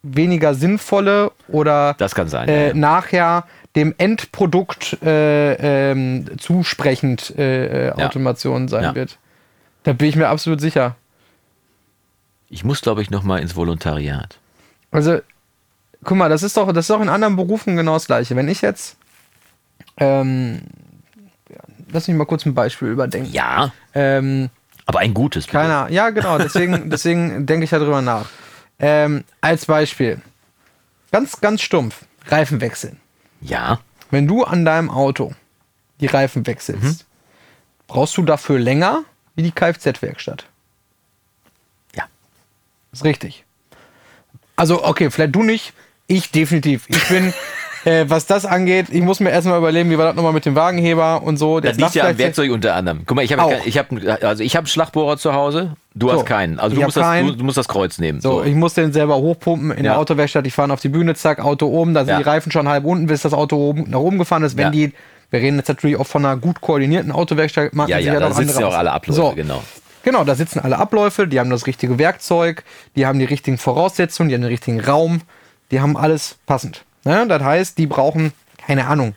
weniger sinnvolle oder das kann sein. äh, ja. nachher dem Endprodukt äh, ähm, zusprechend äh, äh, Ja. Automation sein Ja. wird. Da bin ich mir absolut sicher. Ich muss, glaube ich, noch mal ins Volontariat. Also, guck mal, das ist doch, das ist doch in anderen Berufen genau das gleiche. Wenn ich jetzt, ähm, ja, lass mich mal kurz ein Beispiel überdenken. Ja, Ähm, aber ein gutes. bitte. keiner, ja genau, deswegen, [LAUGHS] deswegen denke ich darüber nach. Ähm, als Beispiel, ganz, ganz stumpf, Reifen wechseln. Ja, Wenn du an deinem Auto die Reifen wechselst, Mhm. brauchst du dafür länger wie die Kfz-Werkstatt. ja. Ist richtig. Also, okay, vielleicht du nicht, ich definitiv. Ich bin, [LAUGHS] äh, was das angeht, ich muss mir erstmal überlegen, wie war das nochmal mit dem Wagenheber und so. Das Jetzt liegt ja am Werkzeug unter anderem. Guck mal, ich habe ich habe also ich habe einen Schlagbohrer zu Hause, du So, hast keinen. Also du hab musst, das, keinen. du, musst das Kreuz nehmen. So, ich muss den selber hochpumpen in Ja. der Autowerkstatt. Ich fahre auf die Bühne, zack, Auto oben. Da sind Ja. die Reifen schon halb unten, bis das Auto oben, nach oben gefahren ist. Wenn Ja. die, wir reden jetzt natürlich auch von einer gut koordinierten Autowerkstatt. machen ja, sich ja, da sitzen ja auch alle Abläufe, So, genau. Genau, da sitzen alle Abläufe, die haben das richtige Werkzeug, die haben die richtigen Voraussetzungen, die haben den richtigen Raum, die haben alles passend. Ne? Das heißt, die brauchen, keine Ahnung,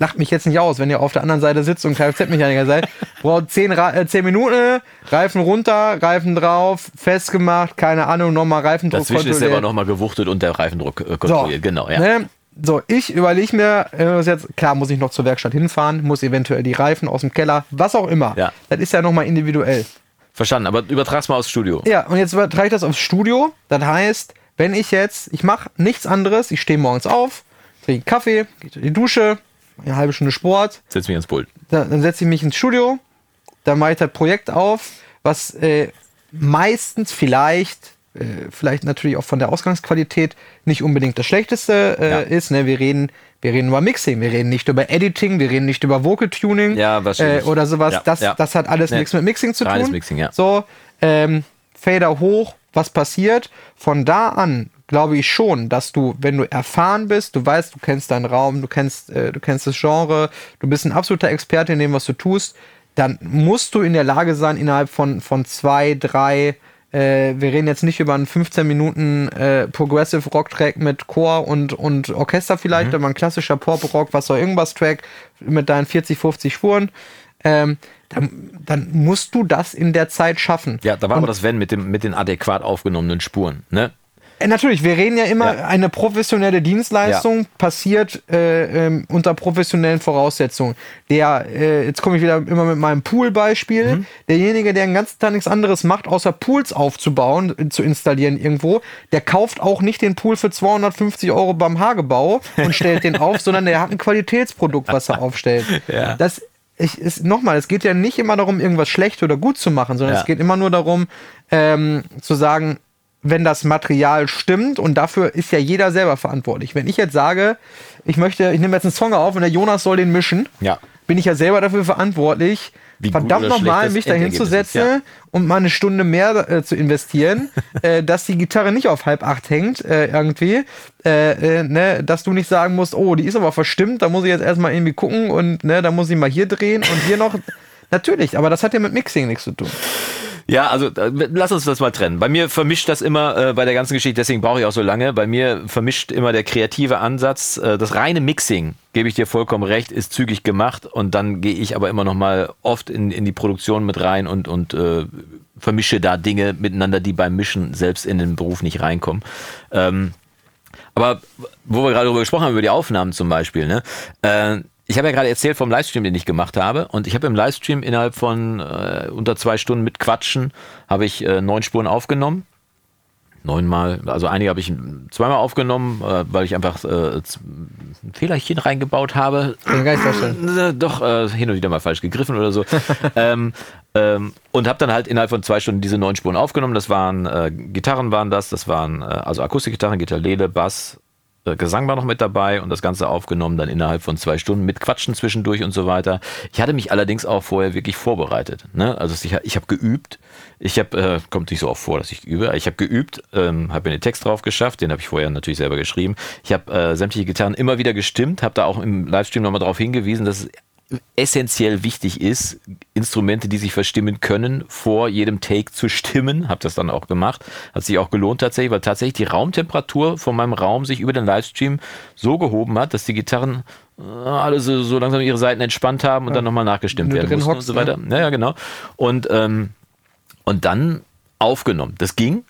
lacht mich jetzt nicht aus, wenn ihr auf der anderen Seite sitzt und Kfz-Mechaniker seid, braucht 10, Ra äh, 10 Minuten, Reifen runter, Reifen drauf, festgemacht, keine Ahnung, nochmal Reifendruck Dazwischen ist kontrolliert. selber nochmal gewuchtet und der Reifendruck äh, kontrolliert. genau, ja. Ne? So, ich überlege mir, äh, was jetzt, klar muss ich noch zur Werkstatt hinfahren, muss eventuell die Reifen aus dem Keller, was auch immer. Ja. Das ist ja nochmal individuell. Verstanden, aber übertrag's mal aufs Studio. Ja, und jetzt übertrage ich das aufs Studio. Das heißt, wenn ich jetzt, ich mache nichts anderes, ich stehe morgens auf, trinke Kaffee, gehe in die Dusche, eine halbe Stunde Sport, Setz mich ins Pult. dann, dann setze ich mich ins Studio dann mache ich das Projekt auf, was äh, meistens vielleicht äh, vielleicht natürlich auch von der Ausgangsqualität nicht unbedingt das Schlechteste äh, ja. ist. Ne? Wir reden, wir reden über Mixing, wir reden nicht über Editing, wir reden nicht über Vocal Tuning ja, äh, oder sowas. Ja, das, das hat alles nichts mit Mixing zu Reines tun. Mixing, ja. So, ähm, Fader hoch, was passiert? Von da an glaube ich schon, dass du, wenn du erfahren bist, du weißt, du kennst deinen Raum, du kennst, äh, du kennst das Genre, du bist ein absoluter Experte in dem, was du tust, dann musst du in der Lage sein, innerhalb von, von zwei, drei äh, wir reden jetzt nicht über einen 15 Minuten äh, Progressive Rock Track mit Chor und, und Orchester vielleicht, mhm. aber ein klassischer Pop Rock, was soll irgendwas Track mit deinen 40, 50 Spuren. Ähm, dann, dann, musst du das in der Zeit schaffen. Ja, da war aber das Wenn mit, dem, mit den adäquat aufgenommenen Spuren. Ne? Äh, natürlich, wir reden ja immer, ja. eine professionelle Dienstleistung ja. passiert äh, ähm, unter professionellen Voraussetzungen. Der, äh, jetzt komme ich wieder immer mit meinem Pool-Beispiel, mhm. derjenige, der den ganzen Tag nichts anderes macht, außer Pools aufzubauen, äh, zu installieren irgendwo, der kauft auch nicht den Pool für 250 Euro beim Hagebau und stellt den auf, [LAUGHS] sondern der hat ein Qualitätsprodukt, was er aufstellt. Ja. Das ich, ist, nochmal, es geht ja nicht immer darum, irgendwas schlecht oder gut zu machen, sondern es geht immer nur darum, ähm, zu sagen, wenn das Material stimmt und dafür ist ja jeder selber verantwortlich. Wenn ich jetzt sage, ich möchte, ich nehme jetzt einen Song auf und der Jonas soll den mischen, ja. bin ich ja selber dafür verantwortlich, Wie verdammt nochmal mich da hinzusetzen ja. und mal eine Stunde mehr äh, zu investieren, [LAUGHS] äh, dass die Gitarre nicht auf halb acht hängt äh, irgendwie, äh, äh, ne, dass du nicht sagen musst, oh, die ist aber verstimmt, da muss ich jetzt erstmal irgendwie gucken und ne, da muss ich mal hier drehen und hier noch. [LAUGHS] Natürlich, aber das hat ja mit Mixing nichts zu tun. Ja, also äh, lass uns das mal trennen. Bei mir vermischt das immer äh, bei der ganzen Geschichte, deswegen brauche ich auch so lange. Bei mir vermischt immer der kreative Ansatz. Äh, das reine Mixing, gebe ich dir vollkommen recht, ist zügig gemacht und dann gehe ich aber immer noch mal oft in, in die Produktion mit rein und, und äh, vermische da Dinge miteinander, die beim Mischen selbst in den Beruf nicht reinkommen. Ähm, aber wo wir gerade darüber gesprochen haben, über die Aufnahmen zum Beispiel, ne? Äh, ich habe ja gerade erzählt vom Livestream, den ich gemacht habe. Und ich habe im Livestream innerhalb von äh, unter zwei Stunden mit Quatschen, habe ich äh, neun Spuren aufgenommen. Neunmal, also einige habe ich zweimal aufgenommen, äh, weil ich einfach äh, ein Fehlerchen reingebaut habe. Kann nicht vorstellen. Äh, doch, äh, hin und wieder mal falsch gegriffen oder so. [LAUGHS] ähm, ähm, und habe dann halt innerhalb von zwei Stunden diese neun Spuren aufgenommen. Das waren Gitarren waren das, das waren also Akustikgitarren, Gitarrele, Bass, äh, Gesang war noch mit dabei und das Ganze aufgenommen dann innerhalb von zwei Stunden mit Quatschen zwischendurch und so weiter. Ich hatte mich allerdings auch vorher wirklich vorbereitet. Ne? Also ich, ich habe geübt. Ich habe, äh, kommt nicht so oft vor, dass ich übe. Ich habe geübt, ähm, habe mir den Text drauf geschafft, den habe ich vorher natürlich selber geschrieben. Ich habe äh, sämtliche Gitarren immer wieder gestimmt, habe da auch im Livestream nochmal darauf hingewiesen, dass es essentiell wichtig ist, Instrumente, die sich verstimmen können, vor jedem Take zu stimmen. Habe das dann auch gemacht. Hat sich auch gelohnt tatsächlich, weil tatsächlich die Raumtemperatur von meinem Raum sich über den Livestream so gehoben hat, dass die Gitarren äh, alle so, so langsam ihre Seiten entspannt haben und ja. dann nochmal nachgestimmt werden mussten hockst, und so weiter. Ja, ja genau. Und, ähm, und dann aufgenommen. Das ging.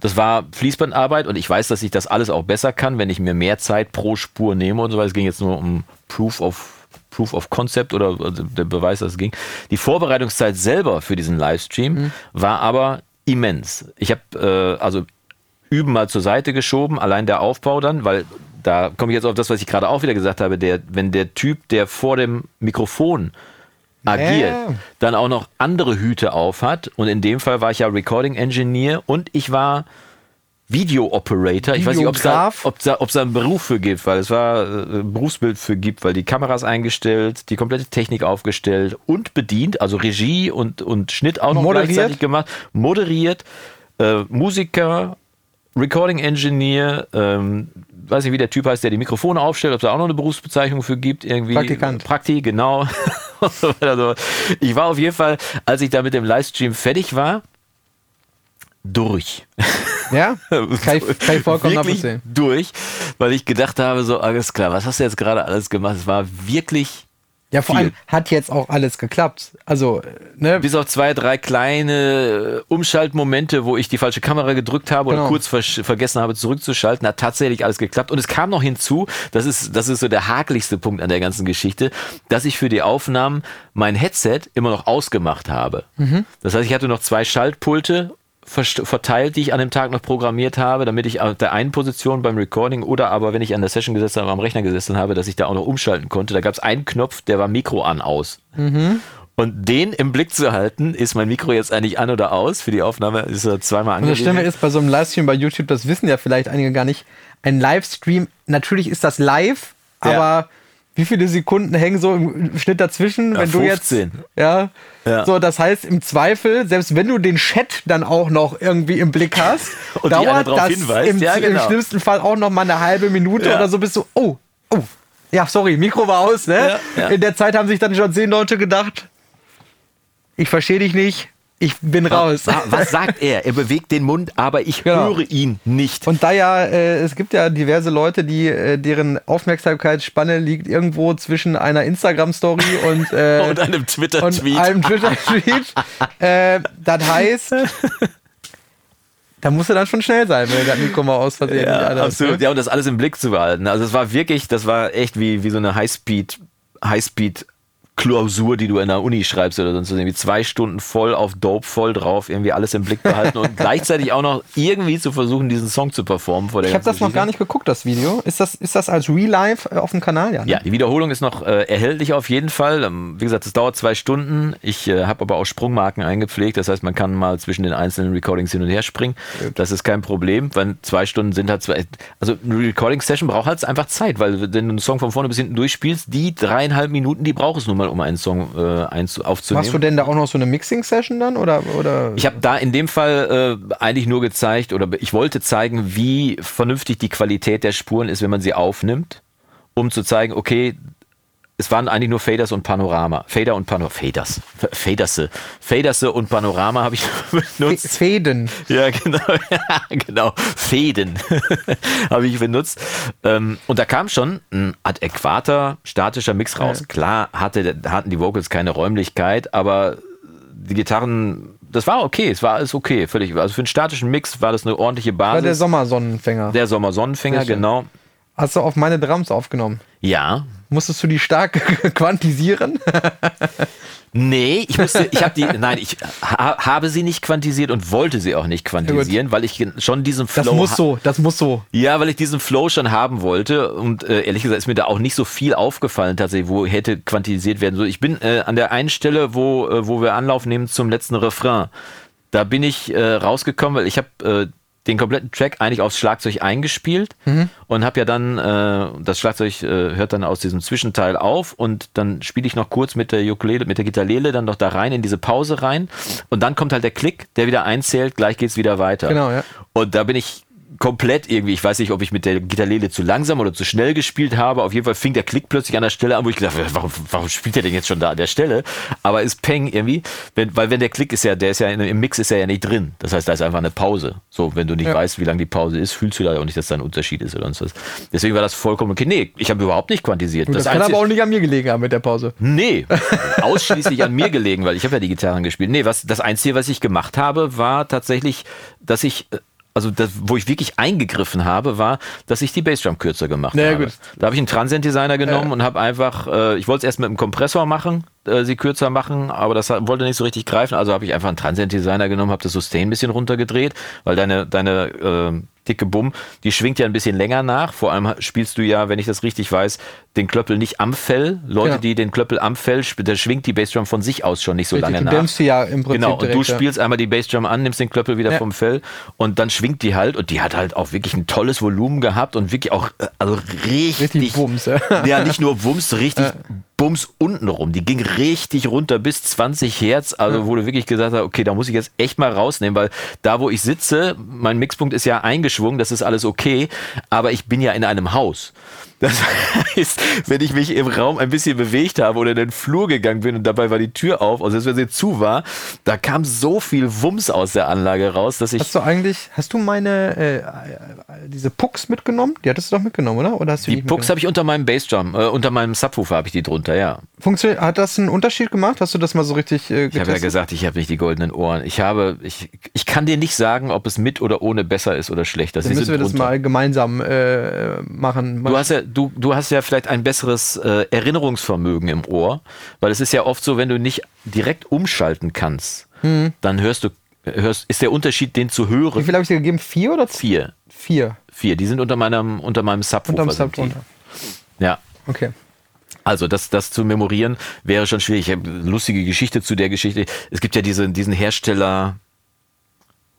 Das war Fließbandarbeit und ich weiß, dass ich das alles auch besser kann, wenn ich mir mehr Zeit pro Spur nehme und so weiter. Es ging jetzt nur um Proof of Proof of Concept oder also der Beweis, dass es ging. Die Vorbereitungszeit selber für diesen Livestream mhm. war aber immens. Ich habe äh, also Üben mal zur Seite geschoben, allein der Aufbau dann, weil da komme ich jetzt auf das, was ich gerade auch wieder gesagt habe, der, wenn der Typ, der vor dem Mikrofon agiert, yeah. dann auch noch andere Hüte auf hat und in dem Fall war ich ja Recording Engineer und ich war Video Operator. Ich weiß nicht, ob es da, da, da einen Beruf für gibt, weil es war äh, ein Berufsbild für gibt, weil die Kameras eingestellt, die komplette Technik aufgestellt und bedient, also Regie und, und Schnitt auch noch moderiert. gleichzeitig gemacht, moderiert, äh, Musiker, Recording Engineer, ähm, weiß nicht, wie der Typ heißt, der die Mikrofone aufstellt, ob es da auch noch eine Berufsbezeichnung für gibt, irgendwie. Praktikant. Prakti, genau. [LAUGHS] also, ich war auf jeden Fall, als ich da mit dem Livestream fertig war, durch. [LAUGHS] Ja, [LAUGHS] kann ich, kann ich vollkommen nachvollziehen. Durch, weil ich gedacht habe, so, alles klar, was hast du jetzt gerade alles gemacht? Es war wirklich. Ja, vor viel. allem hat jetzt auch alles geklappt. Also, ne? Bis auf zwei, drei kleine Umschaltmomente, wo ich die falsche Kamera gedrückt habe genau. oder kurz ver vergessen habe zurückzuschalten, hat tatsächlich alles geklappt. Und es kam noch hinzu, das ist, das ist so der hakeligste Punkt an der ganzen Geschichte, dass ich für die Aufnahmen mein Headset immer noch ausgemacht habe. Mhm. Das heißt, ich hatte noch zwei Schaltpulte verteilt, die ich an dem Tag noch programmiert habe, damit ich auf der einen Position beim Recording oder aber wenn ich an der Session gesessen habe, am Rechner gesessen habe, dass ich da auch noch umschalten konnte. Da gab es einen Knopf, der war Mikro an aus. Mhm. Und den im Blick zu halten, ist mein Mikro jetzt eigentlich an oder aus? Für die Aufnahme ist er zweimal angewiesen. Und das Stimme ist bei so einem Livestream bei YouTube, das wissen ja vielleicht einige gar nicht, ein Livestream, natürlich ist das live, ja. aber wie viele Sekunden hängen so im Schnitt dazwischen, ja, wenn 15. du jetzt. Ja, ja. So, das heißt, im Zweifel, selbst wenn du den Chat dann auch noch irgendwie im Blick hast, [LAUGHS] dauert das im, ja, genau. im, schlimmsten Fall auch noch mal eine halbe Minute oder so, bist du, oh, oh, ja, sorry, Mikro war aus, ne? In der Zeit haben sich dann schon zehn Leute gedacht, ich verstehe dich nicht, ich bin raus. Was sagt er? Er bewegt den Mund, aber ich genau. höre ihn nicht. Und da ja, äh, es gibt ja diverse Leute, die äh, deren Aufmerksamkeitsspanne liegt irgendwo zwischen einer Instagram-Story [LAUGHS] und, äh, und einem Twitter-Tweet. einem Twitter-Tweet. [LAUGHS] äh, das heißt, da musst du dann schon schnell sein, wenn das Mikro mal aus Versehen ja, absolut. Ne? Ja, und das alles im Blick zu behalten. Also es war wirklich, das war echt wie, wie so eine Highspeed, Highspeed Klausur, die du in der Uni schreibst oder sonst irgendwie zwei Stunden voll auf Dope voll drauf, irgendwie alles im Blick behalten und [LAUGHS] gleichzeitig auch noch irgendwie zu versuchen, diesen Song zu performen vor der Ich habe das noch gar nicht geguckt, das Video. Ist das, ist das als Real Life äh, auf dem Kanal? Ja, ne? ja die Wiederholung ist noch äh, erhältlich auf jeden Fall. Ähm, wie gesagt, es dauert zwei Stunden. Ich äh, habe aber auch Sprungmarken eingepflegt. Das heißt, man kann mal zwischen den einzelnen Recordings hin und her springen. Das ist kein Problem, weil zwei Stunden sind halt zwei. Also eine Recording-Session braucht halt einfach Zeit, weil wenn du einen Song von vorne bis hinten durchspielst, die dreieinhalb Minuten, die braucht es nun mal, um einen Song äh, einzu aufzunehmen. Machst du denn da auch noch so eine Mixing-Session dann? Oder, oder? Ich habe da in dem Fall äh, eigentlich nur gezeigt, oder ich wollte zeigen, wie vernünftig die Qualität der Spuren ist, wenn man sie aufnimmt, um zu zeigen, okay, es waren eigentlich nur Faders und Panorama. Fader und Panorama. Faders. Faderse. Faderse und Panorama habe ich [LAUGHS] benutzt. Fäden. Ja, genau. [LAUGHS] Ja, genau. Fäden [LAUGHS] habe ich benutzt. Ähm, und da kam schon ein adäquater statischer Mix raus. Ja. Klar hatte, hatten die Vocals keine Räumlichkeit, aber die Gitarren das war okay, es war alles okay, völlig. Also für einen statischen Mix war das eine ordentliche Basis. War der Sommersonnenfänger. Der Sommersonnenfänger, genau. Hast du auf meine Drums aufgenommen? Ja. Musstest du die stark [LAUGHS] quantisieren? Nee, ich musste, ich habe die, nein, ich ha, habe sie nicht quantisiert und wollte sie auch nicht quantisieren, weil ich schon diesen Flow. Das muss so, das muss so. Ja, weil ich diesen Flow schon haben wollte und äh, ehrlich gesagt ist mir da auch nicht so viel aufgefallen tatsächlich, wo hätte quantisiert werden soll. Ich bin äh, an der einen Stelle, wo, äh, wo wir Anlauf nehmen zum letzten Refrain. Da bin ich äh, rausgekommen, weil ich habe äh, den kompletten Track eigentlich aufs Schlagzeug eingespielt mhm. und habe ja dann, äh, das Schlagzeug äh, hört dann aus diesem Zwischenteil auf und dann spiele ich noch kurz mit der Ukulele, mit der Gitarrele dann noch da rein in diese Pause rein und dann kommt halt der Klick, der wieder einzählt, gleich geht's wieder weiter. Genau, ja. Und da bin ich komplett irgendwie, ich weiß nicht, ob ich mit der Gitarrele zu langsam oder zu schnell gespielt habe. Auf jeden Fall fing der Klick plötzlich an der Stelle an, wo ich gedacht habe, warum, warum spielt der denn jetzt schon da an der Stelle? Aber ist Peng irgendwie, wenn, weil wenn der Klick ist ja, der ist ja in, im Mix ist er ja nicht drin. Das heißt, da ist einfach eine Pause. So, wenn du nicht ja. weißt, wie lang die Pause ist, fühlst du da auch nicht, dass da ein Unterschied ist oder sonst was. Deswegen war das vollkommen okay. Nee, ich habe überhaupt nicht quantisiert. Das, das kann aber auch nicht an mir gelegen haben mit der Pause. Nee, [LAUGHS] ausschließlich an mir gelegen, weil ich habe ja die Gitarren gespielt. Nee, was, das Einzige, was ich gemacht habe, war tatsächlich, dass ich äh, also das, wo ich wirklich eingegriffen habe, war, dass ich die Bassdrum kürzer gemacht naja, habe. Gut. Da habe ich einen Transient Designer genommen ja. und habe einfach, äh, ich wollte es erst mit einem Kompressor machen, äh, sie kürzer machen, aber das wollte nicht so richtig greifen. Also habe ich einfach einen Transient Designer genommen, habe das Sustain ein bisschen runtergedreht, weil deine, deine äh, dicke Bumm, die schwingt ja ein bisschen länger nach. Vor allem spielst du ja, wenn ich das richtig weiß, den Klöppel nicht am Fell. Leute, ja. die den Klöppel am Fell da schwingt die Bassdrum von sich aus schon nicht so richtig, lange nach. Du dämpfst sie ja im Prinzip Genau, und du spielst ja. einmal die Bassdrum an, nimmst den Klöppel wieder ja. vom Fell und dann schwingt die halt und die hat halt auch wirklich ein tolles Volumen gehabt und wirklich auch, äh, also richtig, richtig Wumms, ja. [LAUGHS] ja, nicht nur Wumms, richtig Bums untenrum. Die ging richtig runter bis 20 Hertz, also wo du wirklich gesagt hast, okay, da muss ich jetzt echt mal rausnehmen, weil da, wo ich sitze, mein Mixpunkt ist ja eingeschwungen, das ist alles okay, aber ich bin ja in einem Haus. Das [LAUGHS] heißt, wenn ich mich im Raum ein bisschen bewegt habe oder in den Flur gegangen bin und dabei war die Tür auf, also wenn sie zu war, da kam so viel Wumms aus der Anlage raus, dass ich. Hast du eigentlich, hast du meine, äh, diese Pucks mitgenommen? Die hattest du doch mitgenommen, oder? oder hast du die Pucks habe ich unter meinem Bassdrum, äh, unter meinem Subwoofer habe ich die drunter, ja. Funktion hat das einen Unterschied gemacht? Hast du das mal so richtig äh, getestet? Ich habe ja gesagt, ich habe nicht die goldenen Ohren. Ich habe, ich, ich kann dir nicht sagen, ob es mit oder ohne besser ist oder schlechter. Dann müssen wir das mal gemeinsam äh, machen. Du hast ja du, du hast ja vielleicht ein besseres äh, Erinnerungsvermögen im Ohr, weil es ist ja oft so, wenn du nicht direkt umschalten kannst, hm. dann hörst du, hörst, ist der Unterschied, den zu hören. Wie viel habe ich dir gegeben? Vier oder zwei? Vier. Vier. Vier. Die sind unter meinem, unter meinem Subwoofer. Unter Subwoofer. Ja. Okay. Also das, das zu memorieren wäre schon schwierig. Ich habe eine lustige Geschichte zu der Geschichte. Es gibt ja diese, diesen Hersteller,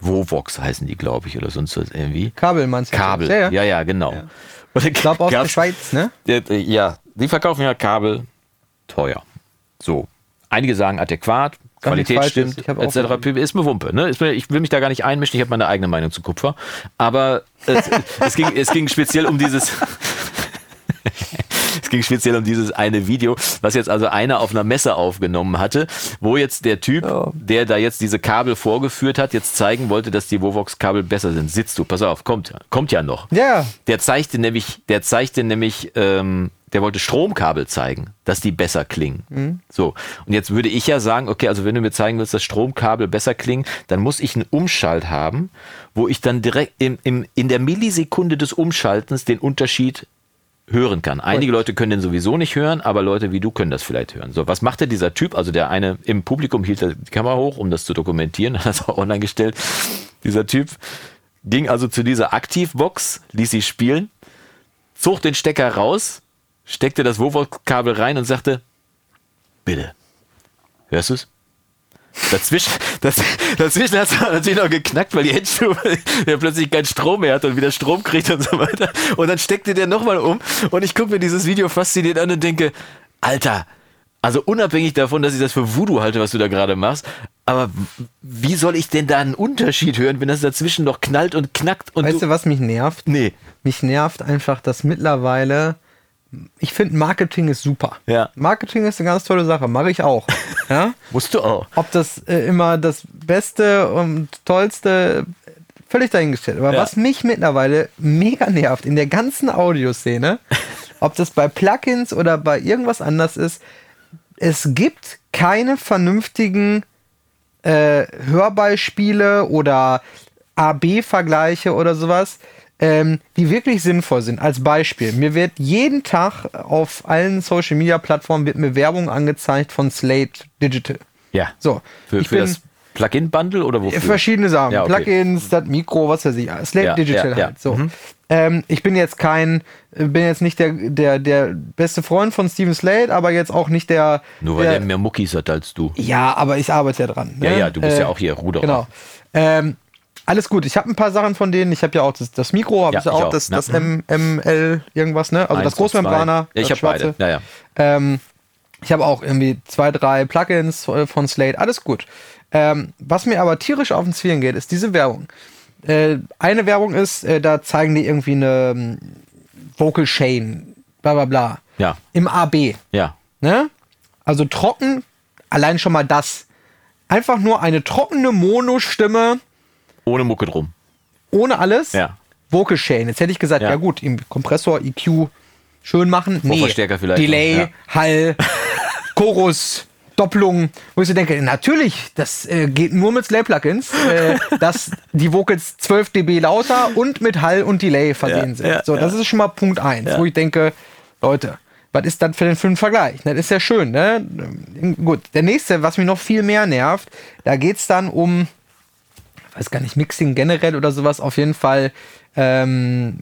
Vovox heißen die, glaube ich, oder sonst was irgendwie. Kabel meinst du? Kabel, ja, ja, ja, genau. Ja. [LAUGHS] ich glaube aus der Schweiz, ne? Ja, die verkaufen ja Kabel teuer. So. Einige sagen adäquat, gar Qualität stimmt, etc. Ist mir Wumpe. Ne? ich will mich da gar nicht einmischen, ich habe meine eigene Meinung zu Kupfer. Aber es, [LAUGHS] es, ging, es ging speziell um dieses es [LAUGHS] ging speziell um dieses eine Video, was jetzt also einer auf einer Messe aufgenommen hatte, wo jetzt der Typ, oh. der da jetzt diese Kabel vorgeführt hat, jetzt zeigen wollte, dass die Vovox-Kabel besser sind. Sitzt du, pass auf, kommt, kommt ja noch. Ja. Der zeigte nämlich, der zeigte nämlich, ähm, der wollte Stromkabel zeigen, dass die besser klingen. Mhm. So. Und jetzt würde ich ja sagen, okay, also wenn du mir zeigen willst, dass Stromkabel besser klingen, dann muss ich einen Umschalt haben, wo ich dann direkt im, im, in der Millisekunde des Umschaltens den Unterschied hören kann. Einige Leute können den sowieso nicht hören, aber Leute wie du können das vielleicht hören. So, was machte dieser Typ? Also der eine im Publikum hielt die Kamera hoch, um das zu dokumentieren, [LAUGHS] hat das auch online gestellt. Dieser Typ ging also zu dieser Aktivbox, ließ sie spielen, zog den Stecker raus, steckte das Vovox-Kabel rein und sagte, bitte, hörst du es? Dazwischen, das, dazwischen hat es natürlich noch geknackt, weil die Endstufe [LAUGHS] der plötzlich keinen Strom mehr hat und wieder Strom kriegt und so weiter. Und dann steckte der nochmal um und ich gucke mir dieses Video fasziniert an und denke, Alter, also unabhängig davon, dass ich das für Voodoo halte, was du da gerade machst, aber wie soll ich denn da einen Unterschied hören, wenn das dazwischen noch knallt und knackt? Und weißt du was mich nervt? Nee. Mich nervt einfach, dass mittlerweile ich finde Marketing ist super. Ja. Marketing ist eine ganz tolle Sache, mache ich auch. [LAUGHS] Ja? Musst du auch. Ob das äh, immer das Beste und Tollste, völlig dahingestellt. Aber ja. was mich mittlerweile mega nervt in der ganzen Audioszene, [LAUGHS] ob das bei Plugins oder bei irgendwas anders ist, es gibt keine vernünftigen äh, Hörbeispiele oder AB-Vergleiche oder sowas ähm, die wirklich sinnvoll sind. Als Beispiel, mir wird jeden Tag auf allen Social Media Plattformen wird mir Werbung angezeigt von Slate Digital. Ja. So. Für, für das Plugin-Bundle oder wofür? Verschiedene Sachen. Ja, okay. Plugins, das Mikro, was weiß ich. Slate ja, Digital ja, halt. So. Mhm. Ähm, ich bin jetzt kein, bin jetzt nicht der, der, der beste Freund von Steven Slate, aber jetzt auch nicht der. Nur weil der, er mehr Muckis hat als du. Ja, aber ich arbeite ja dran. Ne? Ja, ja, du bist äh, ja auch hier Ruderer. Genau. Ähm, alles gut. Ich habe ein paar Sachen von denen. Ich habe ja auch das, das Mikro, habe ja, ich ja auch, das, das M, ML irgendwas, ne? Also Eins das Großmembraner. Ja, ich habe beide. Ja, ja. Ähm, ich habe auch irgendwie zwei, drei Plugins von Slate. Alles gut. Ähm, was mir aber tierisch auf den Zwirn geht, ist diese Werbung. Äh, eine Werbung ist, äh, da zeigen die irgendwie eine um, Vocal Chain, bla bla bla. Ja. Im AB. Ja. Ne? Also trocken, allein schon mal das. Einfach nur eine trockene Mono-Stimme ohne Mucke drum. Ohne alles? Ja. Vocal Chain. Jetzt hätte ich gesagt, ja, ja gut, im Kompressor, EQ schön machen. Nee. Vorverstärker vielleicht. Delay, ja. Hall, [LAUGHS] Chorus, Doppelung, wo ich so denke, natürlich, das äh, geht nur mit Slay-Plugins, äh, [LAUGHS] dass die Vocals 12 dB lauter und mit Hall und Delay versehen ja, sind. Ja, so, das ist schon mal Punkt 1, wo ich denke, Leute, was ist das für den, ein Vergleich? Das ist ja schön, ne? Gut, der nächste, was mich noch viel mehr nervt, da geht es dann um weiß gar nicht, Mixing generell oder sowas. Auf jeden Fall ähm,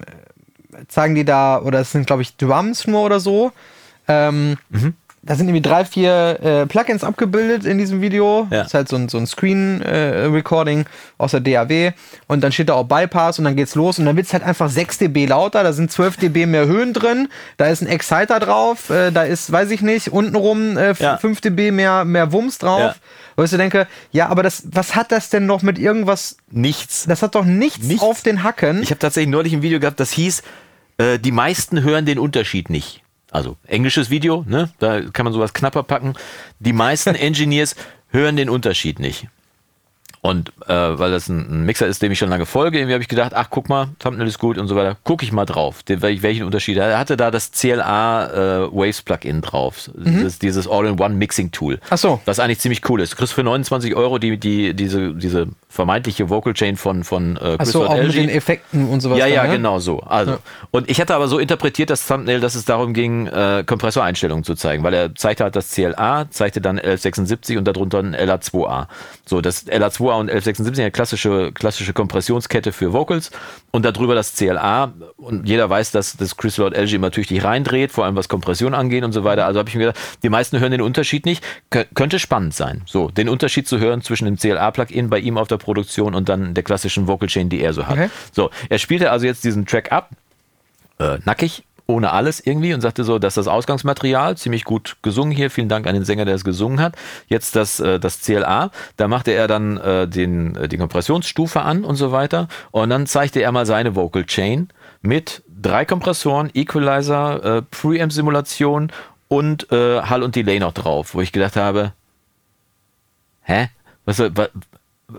zeigen die da, oder es sind, glaube ich, Drums nur oder so. Ähm, mhm. Da sind irgendwie drei, vier äh, Plugins abgebildet in diesem Video. Ja. Das ist halt so ein, so ein Screen-Recording äh, aus der DAW. Und dann steht da auch Bypass und dann geht's los. Und dann wird's halt einfach 6 dB lauter. Da sind 12 dB mehr Höhen drin. Da ist ein Exciter drauf. Äh, da ist, weiß ich nicht, untenrum äh, ja. 5 dB mehr, mehr Wumms drauf. Ja. Wo ich so denke, ja, aber das, was hat das denn noch mit irgendwas? Nichts. Das hat doch nichts, nichts. auf den Hacken. Ich habe tatsächlich neulich ein Video gehabt, das hieß, äh, die meisten hören den Unterschied nicht. Also englisches Video, ne? Da kann man sowas knapper packen. Die meisten [LAUGHS] Engineers hören den Unterschied nicht. Und äh, weil das ein, ein, Mixer ist, dem ich schon lange folge, irgendwie habe ich gedacht, ach guck mal, Thumbnail ist gut und so weiter. Gucke ich mal drauf, den, welchen Unterschied. Er hatte da das CLA äh, Waves Plugin drauf, mhm. dieses, dieses All-in-One Mixing Tool. Ach so. Was eigentlich ziemlich cool ist. Du kriegst für 29 Euro die, die, diese, diese vermeintliche Vocal Chain von, von äh, Ach so, auch LG. mit den Effekten und sowas. Ja, ja, ne? genau so. Also. Ja. Und ich hatte aber so interpretiert das Thumbnail, dass es darum ging, äh, Kompressoreinstellungen zu zeigen, weil er zeigte halt das CLA, zeigte dann 1176 und darunter ein LA2A. So, das LA2A Aqua und 1176, eine klassische, klassische Kompressionskette für Vocals und darüber das CLA. Und jeder weiß, dass das Chris Lord LG immer tüchtig reindreht, vor allem was Kompression angeht und so weiter. Also habe ich mir gedacht, die meisten hören den Unterschied nicht. Kön könnte spannend sein, so den Unterschied zu hören zwischen dem CLA-Plugin bei ihm auf der Produktion und dann der klassischen Vocal Chain, die er so hat. Okay. So, er spielte also jetzt diesen Track ab, äh, nackig, ohne alles irgendwie und sagte so, dass das Ausgangsmaterial ziemlich gut gesungen hier. Vielen Dank an den Sänger, der es gesungen hat. Jetzt das, äh, das CLA, da machte er dann äh, den, äh, die Kompressionsstufe an und so weiter. Und dann zeigte er mal seine Vocal Chain mit drei Kompressoren, Equalizer, Preamp-Simulation und Hall und Delay noch drauf, wo ich gedacht habe, hä? Was, was,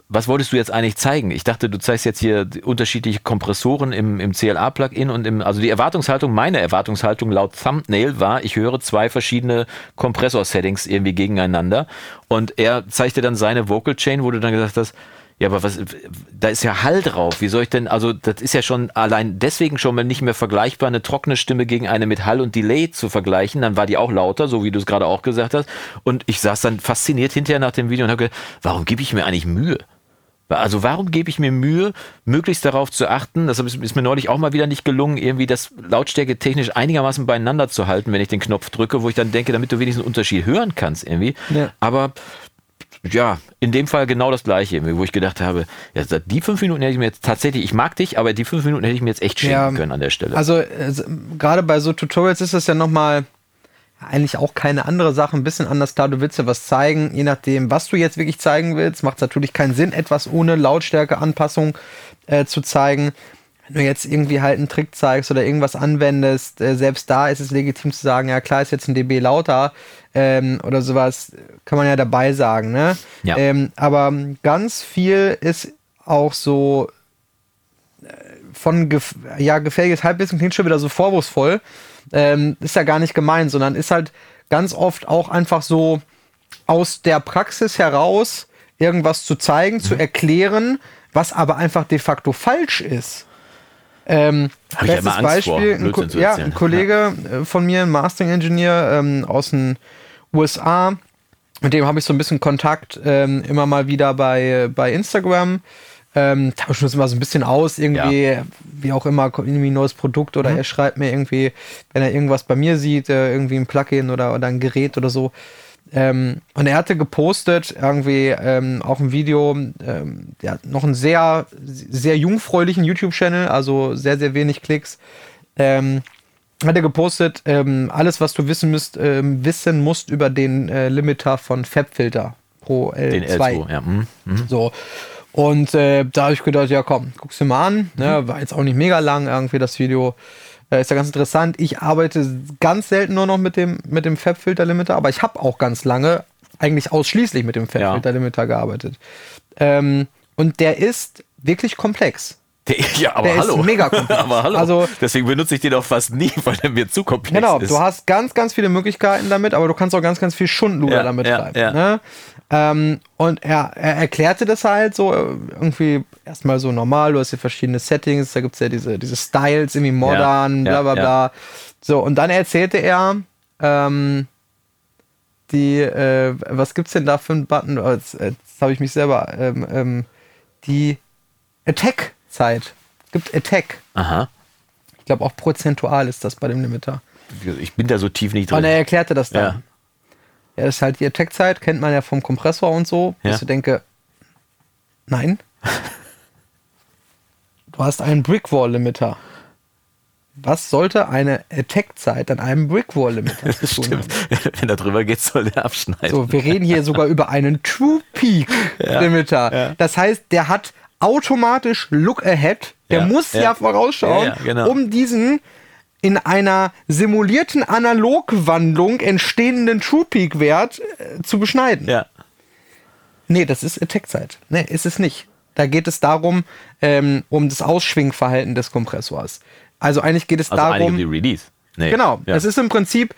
was wolltest du jetzt eigentlich zeigen? Ich dachte, du zeigst jetzt hier unterschiedliche Kompressoren im, im CLA-Plugin und im, also die Erwartungshaltung, meine Erwartungshaltung laut Thumbnail war, ich höre zwei verschiedene Kompressor-Settings irgendwie gegeneinander und er zeigte dann seine Vocal Chain, wo du dann gesagt hast, ja, aber was, da ist ja Hall drauf. Wie soll ich denn, also das ist ja schon allein deswegen schon mal nicht mehr vergleichbar, eine trockene Stimme gegen eine mit Hall und Delay zu vergleichen. Dann war die auch lauter, so wie du es gerade auch gesagt hast. Und ich saß dann fasziniert hinterher nach dem Video und habe gedacht, warum gebe ich mir eigentlich Mühe? Also warum gebe ich mir Mühe, möglichst darauf zu achten, das ist mir neulich auch mal wieder nicht gelungen, irgendwie das Lautstärke technisch einigermaßen beieinander zu halten, wenn ich den Knopf drücke, wo ich dann denke, damit du wenigstens einen Unterschied hören kannst irgendwie. Ja. Aber ja, in dem Fall genau das gleiche, wo ich gedacht habe, ja, die fünf Minuten hätte ich mir jetzt tatsächlich, ich mag dich, aber die fünf Minuten hätte ich mir jetzt echt schenken ja, können an der Stelle. Also, also gerade bei so Tutorials ist das ja nochmal eigentlich auch keine andere Sache, ein bisschen anders. Klar, du willst ja was zeigen, je nachdem, was du jetzt wirklich zeigen willst, macht es natürlich keinen Sinn, etwas ohne Lautstärkeanpassung äh, zu zeigen wenn du jetzt irgendwie halt einen Trick zeigst oder irgendwas anwendest, äh, selbst da ist es legitim zu sagen, ja klar ist jetzt ein dB lauter ähm, oder sowas, kann man ja dabei sagen, ne? Ja. Ähm, aber ganz viel ist auch so äh, von gef ja, gefährliches Halbwissen klingt schon wieder so vorwurfsvoll. Ähm, ist ja gar nicht gemeint, sondern ist halt ganz oft auch einfach so aus der Praxis heraus irgendwas zu zeigen, mhm. zu erklären, was aber einfach de facto falsch ist. Ähm, bestes ja Beispiel, ein, Ko ja, ein Kollege ja. Äh, von mir, ein Mastering Engineer ähm, aus den USA, mit dem habe ich so ein bisschen Kontakt ähm, immer mal wieder bei, bei Instagram. Ähm, tauschen uns immer so ein bisschen aus, irgendwie, ja. wie auch immer, irgendwie ein neues Produkt oder mhm. er schreibt mir irgendwie, wenn er irgendwas bei mir sieht, äh, irgendwie ein Plugin oder, oder ein Gerät oder so, ähm, und er hatte gepostet, irgendwie ähm, auch ein Video, ähm, der hat noch einen sehr, sehr jungfräulichen YouTube-Channel, also sehr, sehr wenig Klicks. Ähm, hat er gepostet, ähm, alles, was du wissen, müsst, ähm, wissen musst über den äh, Limiter von FabFilter Pro L2. Den L2 ja. Mhm. Mhm. So. Und äh, da habe ich gedacht, ja komm, guck's dir mal an. Ne? War jetzt auch nicht mega lang irgendwie das Video. Äh, ist ja ganz interessant. Ich arbeite ganz selten nur noch mit dem, mit dem Fab-Filter-Limiter, aber ich habe auch ganz lange eigentlich ausschließlich mit dem Fab-Filter-Limiter gearbeitet. Ähm, und der ist wirklich komplex. Der, [LAUGHS] ja, aber der hallo. ist mega [LAUGHS] komplex. aber hallo. Also, Deswegen benutze ich den auch fast nie, [LAUGHS] weil er mir zu komplex genau, ist. Genau, du hast ganz, ganz viele Möglichkeiten damit, aber du kannst auch ganz, ganz viel Schundluder ja, damit ja, schreiben. Ja. Ne? Ähm, und er, er erklärte das halt so äh, irgendwie erstmal so normal, du hast hier verschiedene Settings, da gibt es ja diese, diese Styles, irgendwie modern, ja, bla bla bla. So, und dann erzählte er, ähm, die, äh, was gibt's denn da für einen Button? Oh, jetzt, jetzt habe ich mich selber, ähm, ähm, die Attack-Zeit. Es gibt Attack. Aha. Ich glaube auch prozentual ist das bei dem Limiter. Ich bin da so tief nicht drin. Und er erklärte das dann. Ja. Das ist halt die Attack-Zeit, kennt man ja vom Kompressor und so. Ja. Dass ich denke, nein. du hast einen Brickwall-Limiter. Was sollte eine Attack-Zeit an einem Brickwall-Limiter [LAUGHS] tun Stimmt. [LAUGHS] Wenn da drüber geht, soll der abschneiden. So, wir reden hier sogar über einen True-Peak-Limiter. Ja, ja. Das heißt, der hat automatisch Look Ahead. Der ja, muss ja, vorausschauen, genau. um diesen in einer simulierten Analogwandlung entstehenden True Peak Wert äh, zu beschneiden. Ja. Nee, das ist Attack-Zeit. Nee, ist es nicht. Da geht es darum, ähm, um das Ausschwingverhalten des Kompressors. Also eigentlich geht es also darum. Die Release. Nee. Genau. Ja. Es ist im Prinzip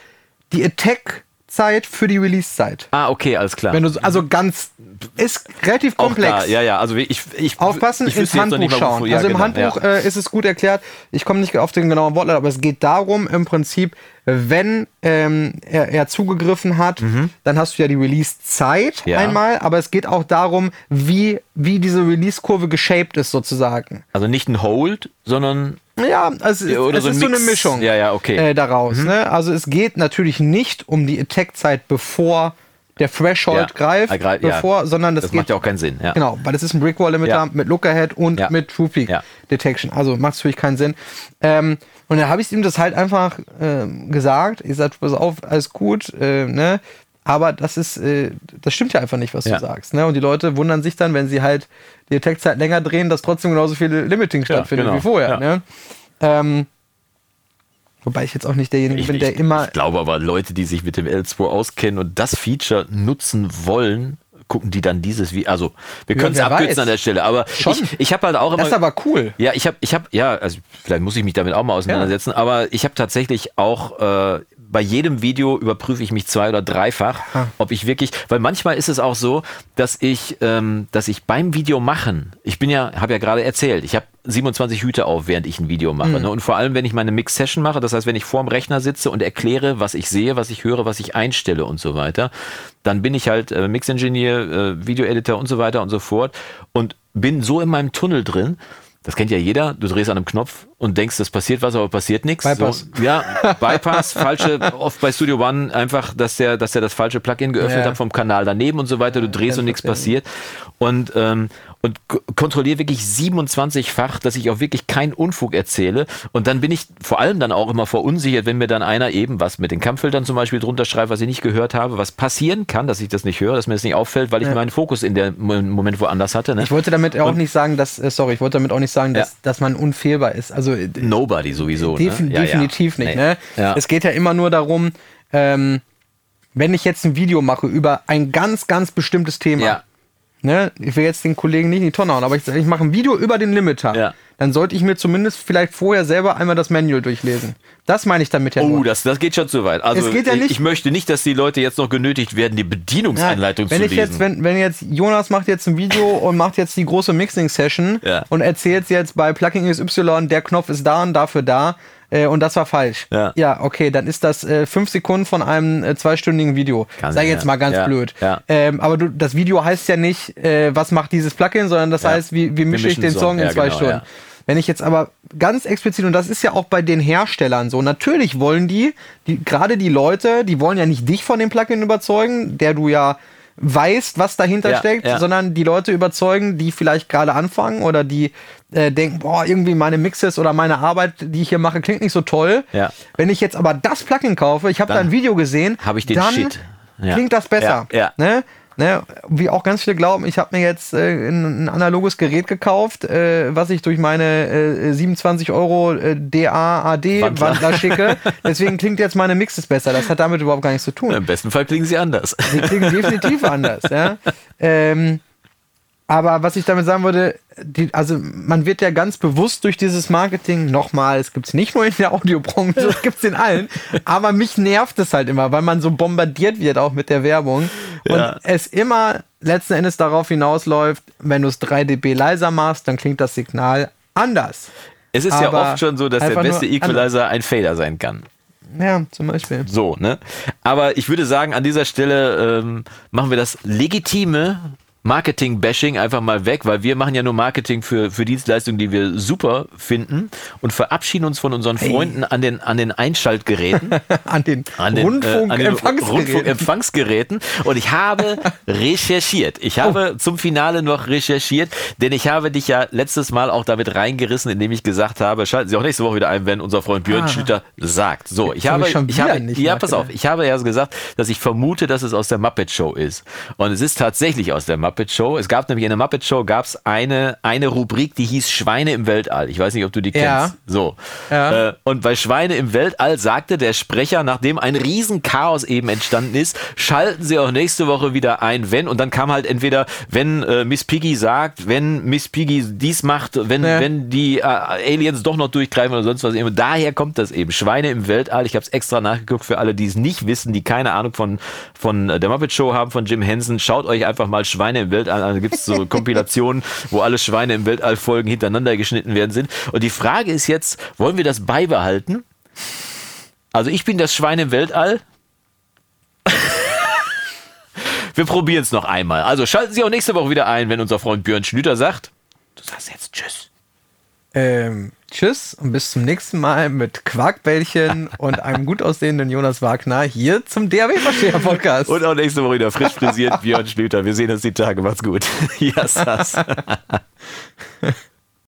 die Attack Echtzeit für die Release-Zeit. Ah, okay, alles klar. Wenn du, also ganz, ist relativ komplex. Ja, ja, also ich, ich Aufpassen, ich ins Handbuch schauen. Ja, also im genau, Handbuch ja. äh, ist es gut erklärt. Ich komme nicht auf den genauen Wortlaut, aber es geht darum, im Prinzip, wenn ähm, er, er, zugegriffen hat, mhm. dann hast du ja die Release-Zeit ja. einmal, aber es geht auch darum, wie, wie diese Release-Kurve geshaped ist sozusagen. Also nicht ein Hold, sondern ja, also es, es so ist so eine Mischung ja, ja, okay. äh, daraus. Mhm. Ne? Also es geht natürlich nicht um die Attack-Zeit, bevor der Threshold ja, greift, greif, bevor, ja. sondern das, das geht, macht ja auch keinen Sinn. Ja. Genau, weil es ist ein Brickwall-Limiter mit Lookahead und mit True Peak Detection. Also macht es natürlich keinen Sinn. Ähm, und dann habe ich ihm das halt einfach äh, gesagt. Ich sagte, pass auf, alles gut, äh, ne? Aber das ist, äh, das stimmt ja einfach nicht, was ja. du sagst. Ne? Und die Leute wundern sich dann, wenn sie halt die Attack-Zeit länger drehen, dass trotzdem genauso viele Limiting stattfindet genau. wie vorher. Ne? Ähm, wobei ich jetzt auch nicht derjenige ich, bin, der ich, immer. Ich glaube aber, Leute, die sich mit dem L2 auskennen und das Feature nutzen wollen, gucken die dann dieses wie also wir können es ja, abkürzen weiß. an der Stelle aber Schon. ich, ich habe halt auch immer das ist aber cool ja ich habe ich habe ja also vielleicht muss ich mich damit auch mal auseinandersetzen ja. aber ich habe tatsächlich auch äh, bei jedem Video überprüfe ich mich zwei oder dreifach, ah. ob ich wirklich, weil manchmal ist es auch so, dass ich, ähm, dass ich beim Video machen, ich bin ja, habe ja gerade erzählt, ich habe 27 Hüte auf, während ich ein Video mache. Mhm. Ne? Und vor allem, wenn ich meine Mix-Session mache, das heißt, wenn ich vorm Rechner sitze und erkläre, was ich sehe, was ich höre, was ich einstelle und so weiter, dann bin ich halt äh, Mix-Engineer, äh, Video-Editor und so weiter und so fort und bin so in meinem Tunnel drin, das kennt ja jeder. Du drehst an einem Knopf und denkst, das passiert was, aber passiert nichts. Bypass. So, ja, Bypass, falsche, oft bei Studio One einfach, dass der, dass der das falsche Plugin geöffnet ja. hat vom Kanal daneben und so weiter. Du drehst und nichts passiert. Und, ähm, und kontrolliere wirklich 27-fach, dass ich auch wirklich keinen Unfug erzähle. Und dann bin ich vor allem dann auch immer verunsichert, wenn mir dann einer eben was mit den Kampffiltern zum Beispiel drunter schreibt, was ich nicht gehört habe, was passieren kann, dass ich das nicht höre, dass mir das nicht auffällt, weil ich ja. meinen Fokus in dem Moment woanders hatte. Ne? Ich wollte damit auch und, nicht sagen, dass, äh, sorry, ich wollte damit auch nicht sagen, dass, ja. dass man unfehlbar ist. Also äh, Nobody sowieso. Def ne? ja, definitiv nicht. Nee. Ne? Es geht ja immer nur darum, ähm, wenn ich jetzt ein Video mache über ein ganz, ganz bestimmtes Thema, ja ne, ich will jetzt den Kollegen nicht in die Tonne hauen, aber ich, ich mache ein Video über den Limiter. Dann sollte ich mir zumindest vielleicht vorher selber einmal das Manual durchlesen. Das meine ich damit ja. Oh, nur. das, das geht schon zu weit. Also ja ich, ich, möchte nicht, dass die Leute jetzt noch genötigt werden, die Bedienungsanleitung ja, wenn zu ich lesen. Jetzt, wenn, wenn jetzt Jonas macht jetzt ein Video [LAUGHS] und macht jetzt die große Mixing-Session ja. und erzählt jetzt bei Plugin XY, der Knopf ist da und dafür da, äh, und das war falsch. Ja. ja, okay, dann ist das äh, fünf Sekunden von einem äh, zweistündigen Video. Kann Sag jetzt ja. mal ganz ja. blöd. Ähm, aber du, das Video heißt ja nicht, äh, was macht dieses Plugin, sondern das heißt, wie, wie mische ich den Song, Song in zwei genau, Stunden. Wenn ich jetzt aber ganz explizit, und das ist ja auch bei den Herstellern so, natürlich wollen die, die gerade die Leute, die wollen ja nicht dich von dem Plugin überzeugen, der du ja weißt, was dahinter ja, steckt, ja. sondern die Leute überzeugen, die vielleicht gerade anfangen oder die äh, denken, boah, irgendwie meine Mixes oder meine Arbeit, die ich hier mache, klingt nicht so toll. Ja. Wenn ich jetzt aber das Plugin kaufe, ich habe da ein Video gesehen, habe ich den dann Shit. klingt das besser. Ja. Ne? Ne, wie auch ganz viele glauben, ich habe mir jetzt äh, ein, ein, analoges Gerät gekauft, äh, was ich durch meine äh, 27 Euro äh, DA-AD-Wandler schicke. [LAUGHS] Deswegen klingt jetzt meine Mixes besser. Das hat damit überhaupt gar nichts zu tun. Im besten Fall klingen sie anders. Sie klingen definitiv [LAUGHS] anders. Ja? Ähm, aber was ich damit sagen würde, die, also man wird ja ganz bewusst durch dieses Marketing, nochmal, es gibt es nicht nur in der Audiobranche, es gibt es in allen, [LAUGHS] aber mich nervt es halt immer, weil man so bombardiert wird auch mit der Werbung und ja. es immer letzten Endes darauf hinausläuft, wenn du es 3 dB leiser machst, dann klingt das Signal anders. Es ist aber ja oft schon so, dass der beste Equalizer ein Fader sein kann. Ja, zum Beispiel. So, ne? Aber ich würde sagen, an dieser Stelle ähm, machen wir das legitime Marketing-Bashing einfach mal weg, weil wir machen ja nur Marketing für, für Dienstleistungen, die wir super finden und verabschieden uns von unseren Freunden hey. an, den, an den Einschaltgeräten. [LAUGHS] an den, an den Rundfunkempfangsgeräten. Äh, Rundfunkempfangsgeräten. Und ich habe [LAUGHS] recherchiert. Ich habe oh. zum Finale noch recherchiert, denn ich habe dich ja letztes Mal auch damit reingerissen, indem ich gesagt habe, schalten Sie auch nächste Woche wieder ein, wenn unser Freund Björn ah. Schlüter sagt. So, ich habe, ich, ich habe, ja, pass auf, ich habe ja gesagt, dass ich vermute, dass es aus der Muppet Show ist. Und es ist tatsächlich aus der Muppet Muppet Show. Es gab nämlich in der Muppet Show gab es eine, eine Rubrik, die hieß Schweine im Weltall. Ich weiß nicht, ob du die kennst. Ja. So. Ja. Äh, und bei Schweine im Weltall sagte der Sprecher, nachdem ein Riesenchaos eben entstanden ist, schalten sie auch nächste Woche wieder ein, wenn. Und dann kam halt entweder, wenn äh, Miss Piggy sagt, wenn Miss Piggy dies macht, wenn, ja. wenn die äh, Aliens doch noch durchgreifen oder sonst was. Eben. Daher kommt das eben. Schweine im Weltall. Ich habe es extra nachgeguckt für alle, die es nicht wissen, die keine Ahnung von, von der Muppet Show haben, von Jim Henson. Schaut euch einfach mal Schweine im Weltall an. Da gibt es so [LAUGHS] Kompilationen, wo alle Schweine im Weltall Folgen hintereinander geschnitten werden sind. Und die Frage ist jetzt, wollen wir das beibehalten? Also ich bin das Schwein im Weltall. [LAUGHS] wir probieren es noch einmal. Also schalten Sie auch nächste Woche wieder ein, wenn unser Freund Björn Schlüter sagt, du sagst jetzt Tschüss. Ähm, tschüss und bis zum nächsten Mal mit Quarkbällchen [LAUGHS] und einem gut aussehenden Jonas Wagner hier zum DAW-Versteher Podcast. Und auch nächste Woche wieder frisch frisiert Björn Schlüter. Wir sehen uns die Tage. Macht's gut. [LAUGHS] Ja, [LAUGHS]